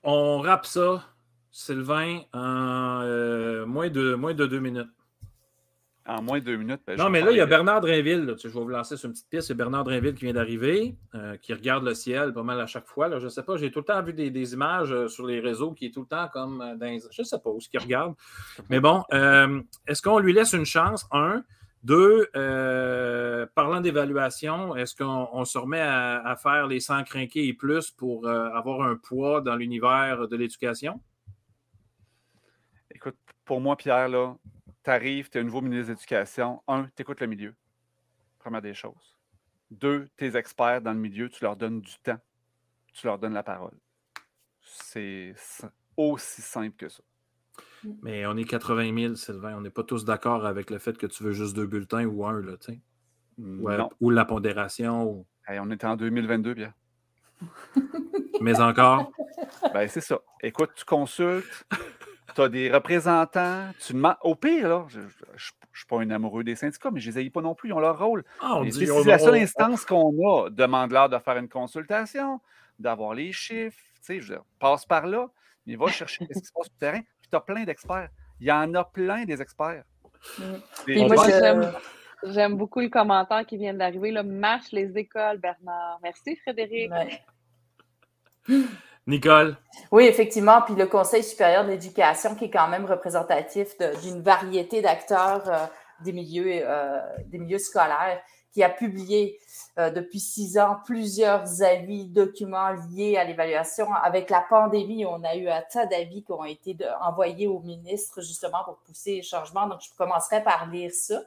A: On rappe ça, Sylvain, en euh, moins, de, moins de deux minutes.
F: En moins de deux minutes.
A: Ben, non, mais là, il y a Bernard Drainville. je vais vous lancer sur une petite pièce. C'est Bernard Drainville qui vient d'arriver, euh, qui regarde le ciel pas mal à chaque fois. Là. Je ne sais pas, j'ai tout le temps vu des, images euh, sur les réseaux qui est tout le temps comme dans Je ne sais pas où ce qu'il regarde. Mais bon, est-ce qu'on lui laisse une chance? Un? Deux, euh, parlant d'évaluation, est-ce qu'on se remet à, faire les 100 crinqués et plus pour euh, avoir un poids dans l'univers de l'éducation?
F: Écoute, pour moi, Pierre, là, tu arrives, tu es un nouveau ministre d'éducation. Un, tu écoutes le milieu. Première des choses. Deux, tes experts dans le milieu, tu leur donnes du temps. Tu leur donnes la parole. C'est aussi simple que ça.
A: Mm. Mais on est 80 000, Sylvain. On n'est pas tous d'accord avec le fait que tu veux juste deux bulletins ou un, là, tu sais. Ou, la pondération.
F: on est en 2022, bien.
A: Mais encore?
F: Ben, c'est ça. Écoute, tu consultes, tu as des représentants, tu demandes. Au pire, là, je ne suis pas un amoureux des syndicats, mais je les ai pas non plus, ils ont leur rôle. Ah, c'est la seule instance qu'on a. Demande-leur de faire une consultation, d'avoir les chiffres, tu sais, je passe par là, mais va chercher ce qui se passe sur le terrain tu as plein d'experts. Il y en a plein des experts.
B: Mm. moi, j'aime beaucoup le commentaire qui vient d'arriver. Marche les écoles, Bernard. Merci, Frédéric.
A: Nicole.
E: Oui, effectivement. Puis le Conseil supérieur de l'éducation, qui est quand même représentatif d'une variété d'acteurs euh, des, milieux, euh, des milieux scolaires. Qui a publié euh, depuis six ans plusieurs avis, documents liés à l'évaluation. Avec la pandémie, on a eu un tas d'avis qui ont été envoyés au ministre justement pour pousser les changements. Donc, je commencerai par lire ça.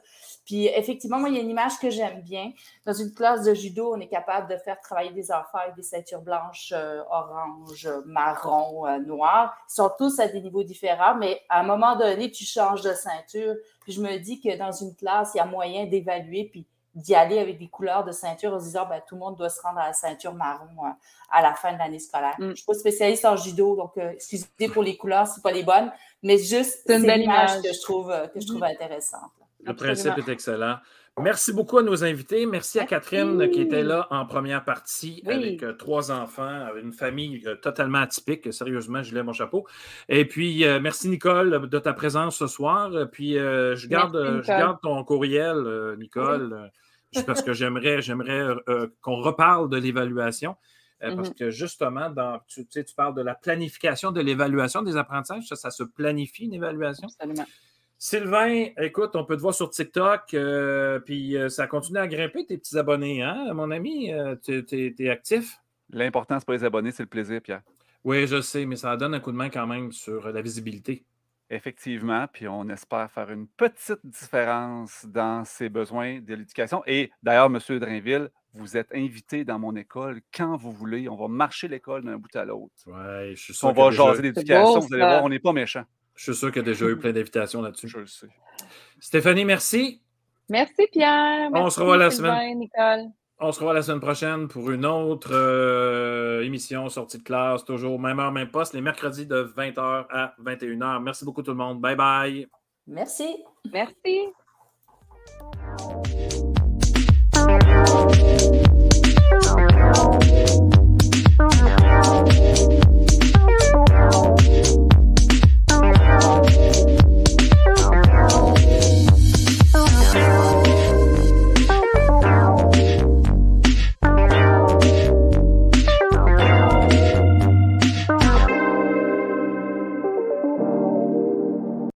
E: Puis, effectivement, moi, il y a une image que j'aime bien. Dans une classe de judo, on est capable de faire travailler des enfants avec des ceintures blanches, euh, orange, marron, euh, noir. Ils sont tous à des niveaux différents, mais à un moment donné, tu changes de ceinture. Puis, je me dis que dans une classe, il y a moyen d'évaluer. Puis, d'y aller avec des couleurs de ceinture en se disant ben, tout le monde doit se rendre à la ceinture marron euh, à la fin de l'année scolaire. Mm. Je ne suis pas spécialiste en judo, donc euh, excusez pour les couleurs, ce pas les bonnes, mais juste c'est une belle image, que je trouve, euh, que je trouve mm-hmm. intéressante.
A: Le principe est excellent. Merci beaucoup à nos invités. Merci à Catherine qui était là en première partie avec trois enfants, une famille totalement atypique. Sérieusement, je lève mon chapeau. Et puis, merci Nicole de ta présence ce soir. Puis, je, garde, je garde ton courriel, Nicole parce que j'aimerais, j'aimerais euh, euh, qu'on reparle de l'évaluation. Euh, parce mm-hmm. que justement, dans, tu, tu parles de la planification de l'évaluation des apprentissages. Ça, ça se planifie une évaluation?
B: Absolument.
A: Sylvain, écoute, on peut te voir sur TikTok, puis ça continue à grimper tes petits abonnés, hein, mon ami? tu es, actif?
F: L'important, c'est pas les abonnés, c'est le plaisir, Pierre.
A: Oui, je sais, mais ça donne un coup de main quand même sur la visibilité.
F: Effectivement, puis on espère faire une petite différence dans ses besoins de l'éducation. Et d'ailleurs, M. Drainville, vous êtes invité dans mon école quand vous voulez. On va marcher l'école d'un bout à l'autre.
A: Oui, je suis
F: sûr. On va jaser l'éducation. Vous allez voir, on n'est pas méchant.
A: Je suis sûr qu'il y a déjà eu plein d'invitations là-dessus. Je le sais. Stéphanie, merci.
B: Merci, Pierre.
A: on se revoit la semaine. Nicole. On se revoit la semaine prochaine pour une autre euh, émission sortie de classe, toujours même heure, même poste, les mercredis de 20h à 21h. Merci beaucoup tout le monde. Bye bye.
E: Merci.
B: Merci.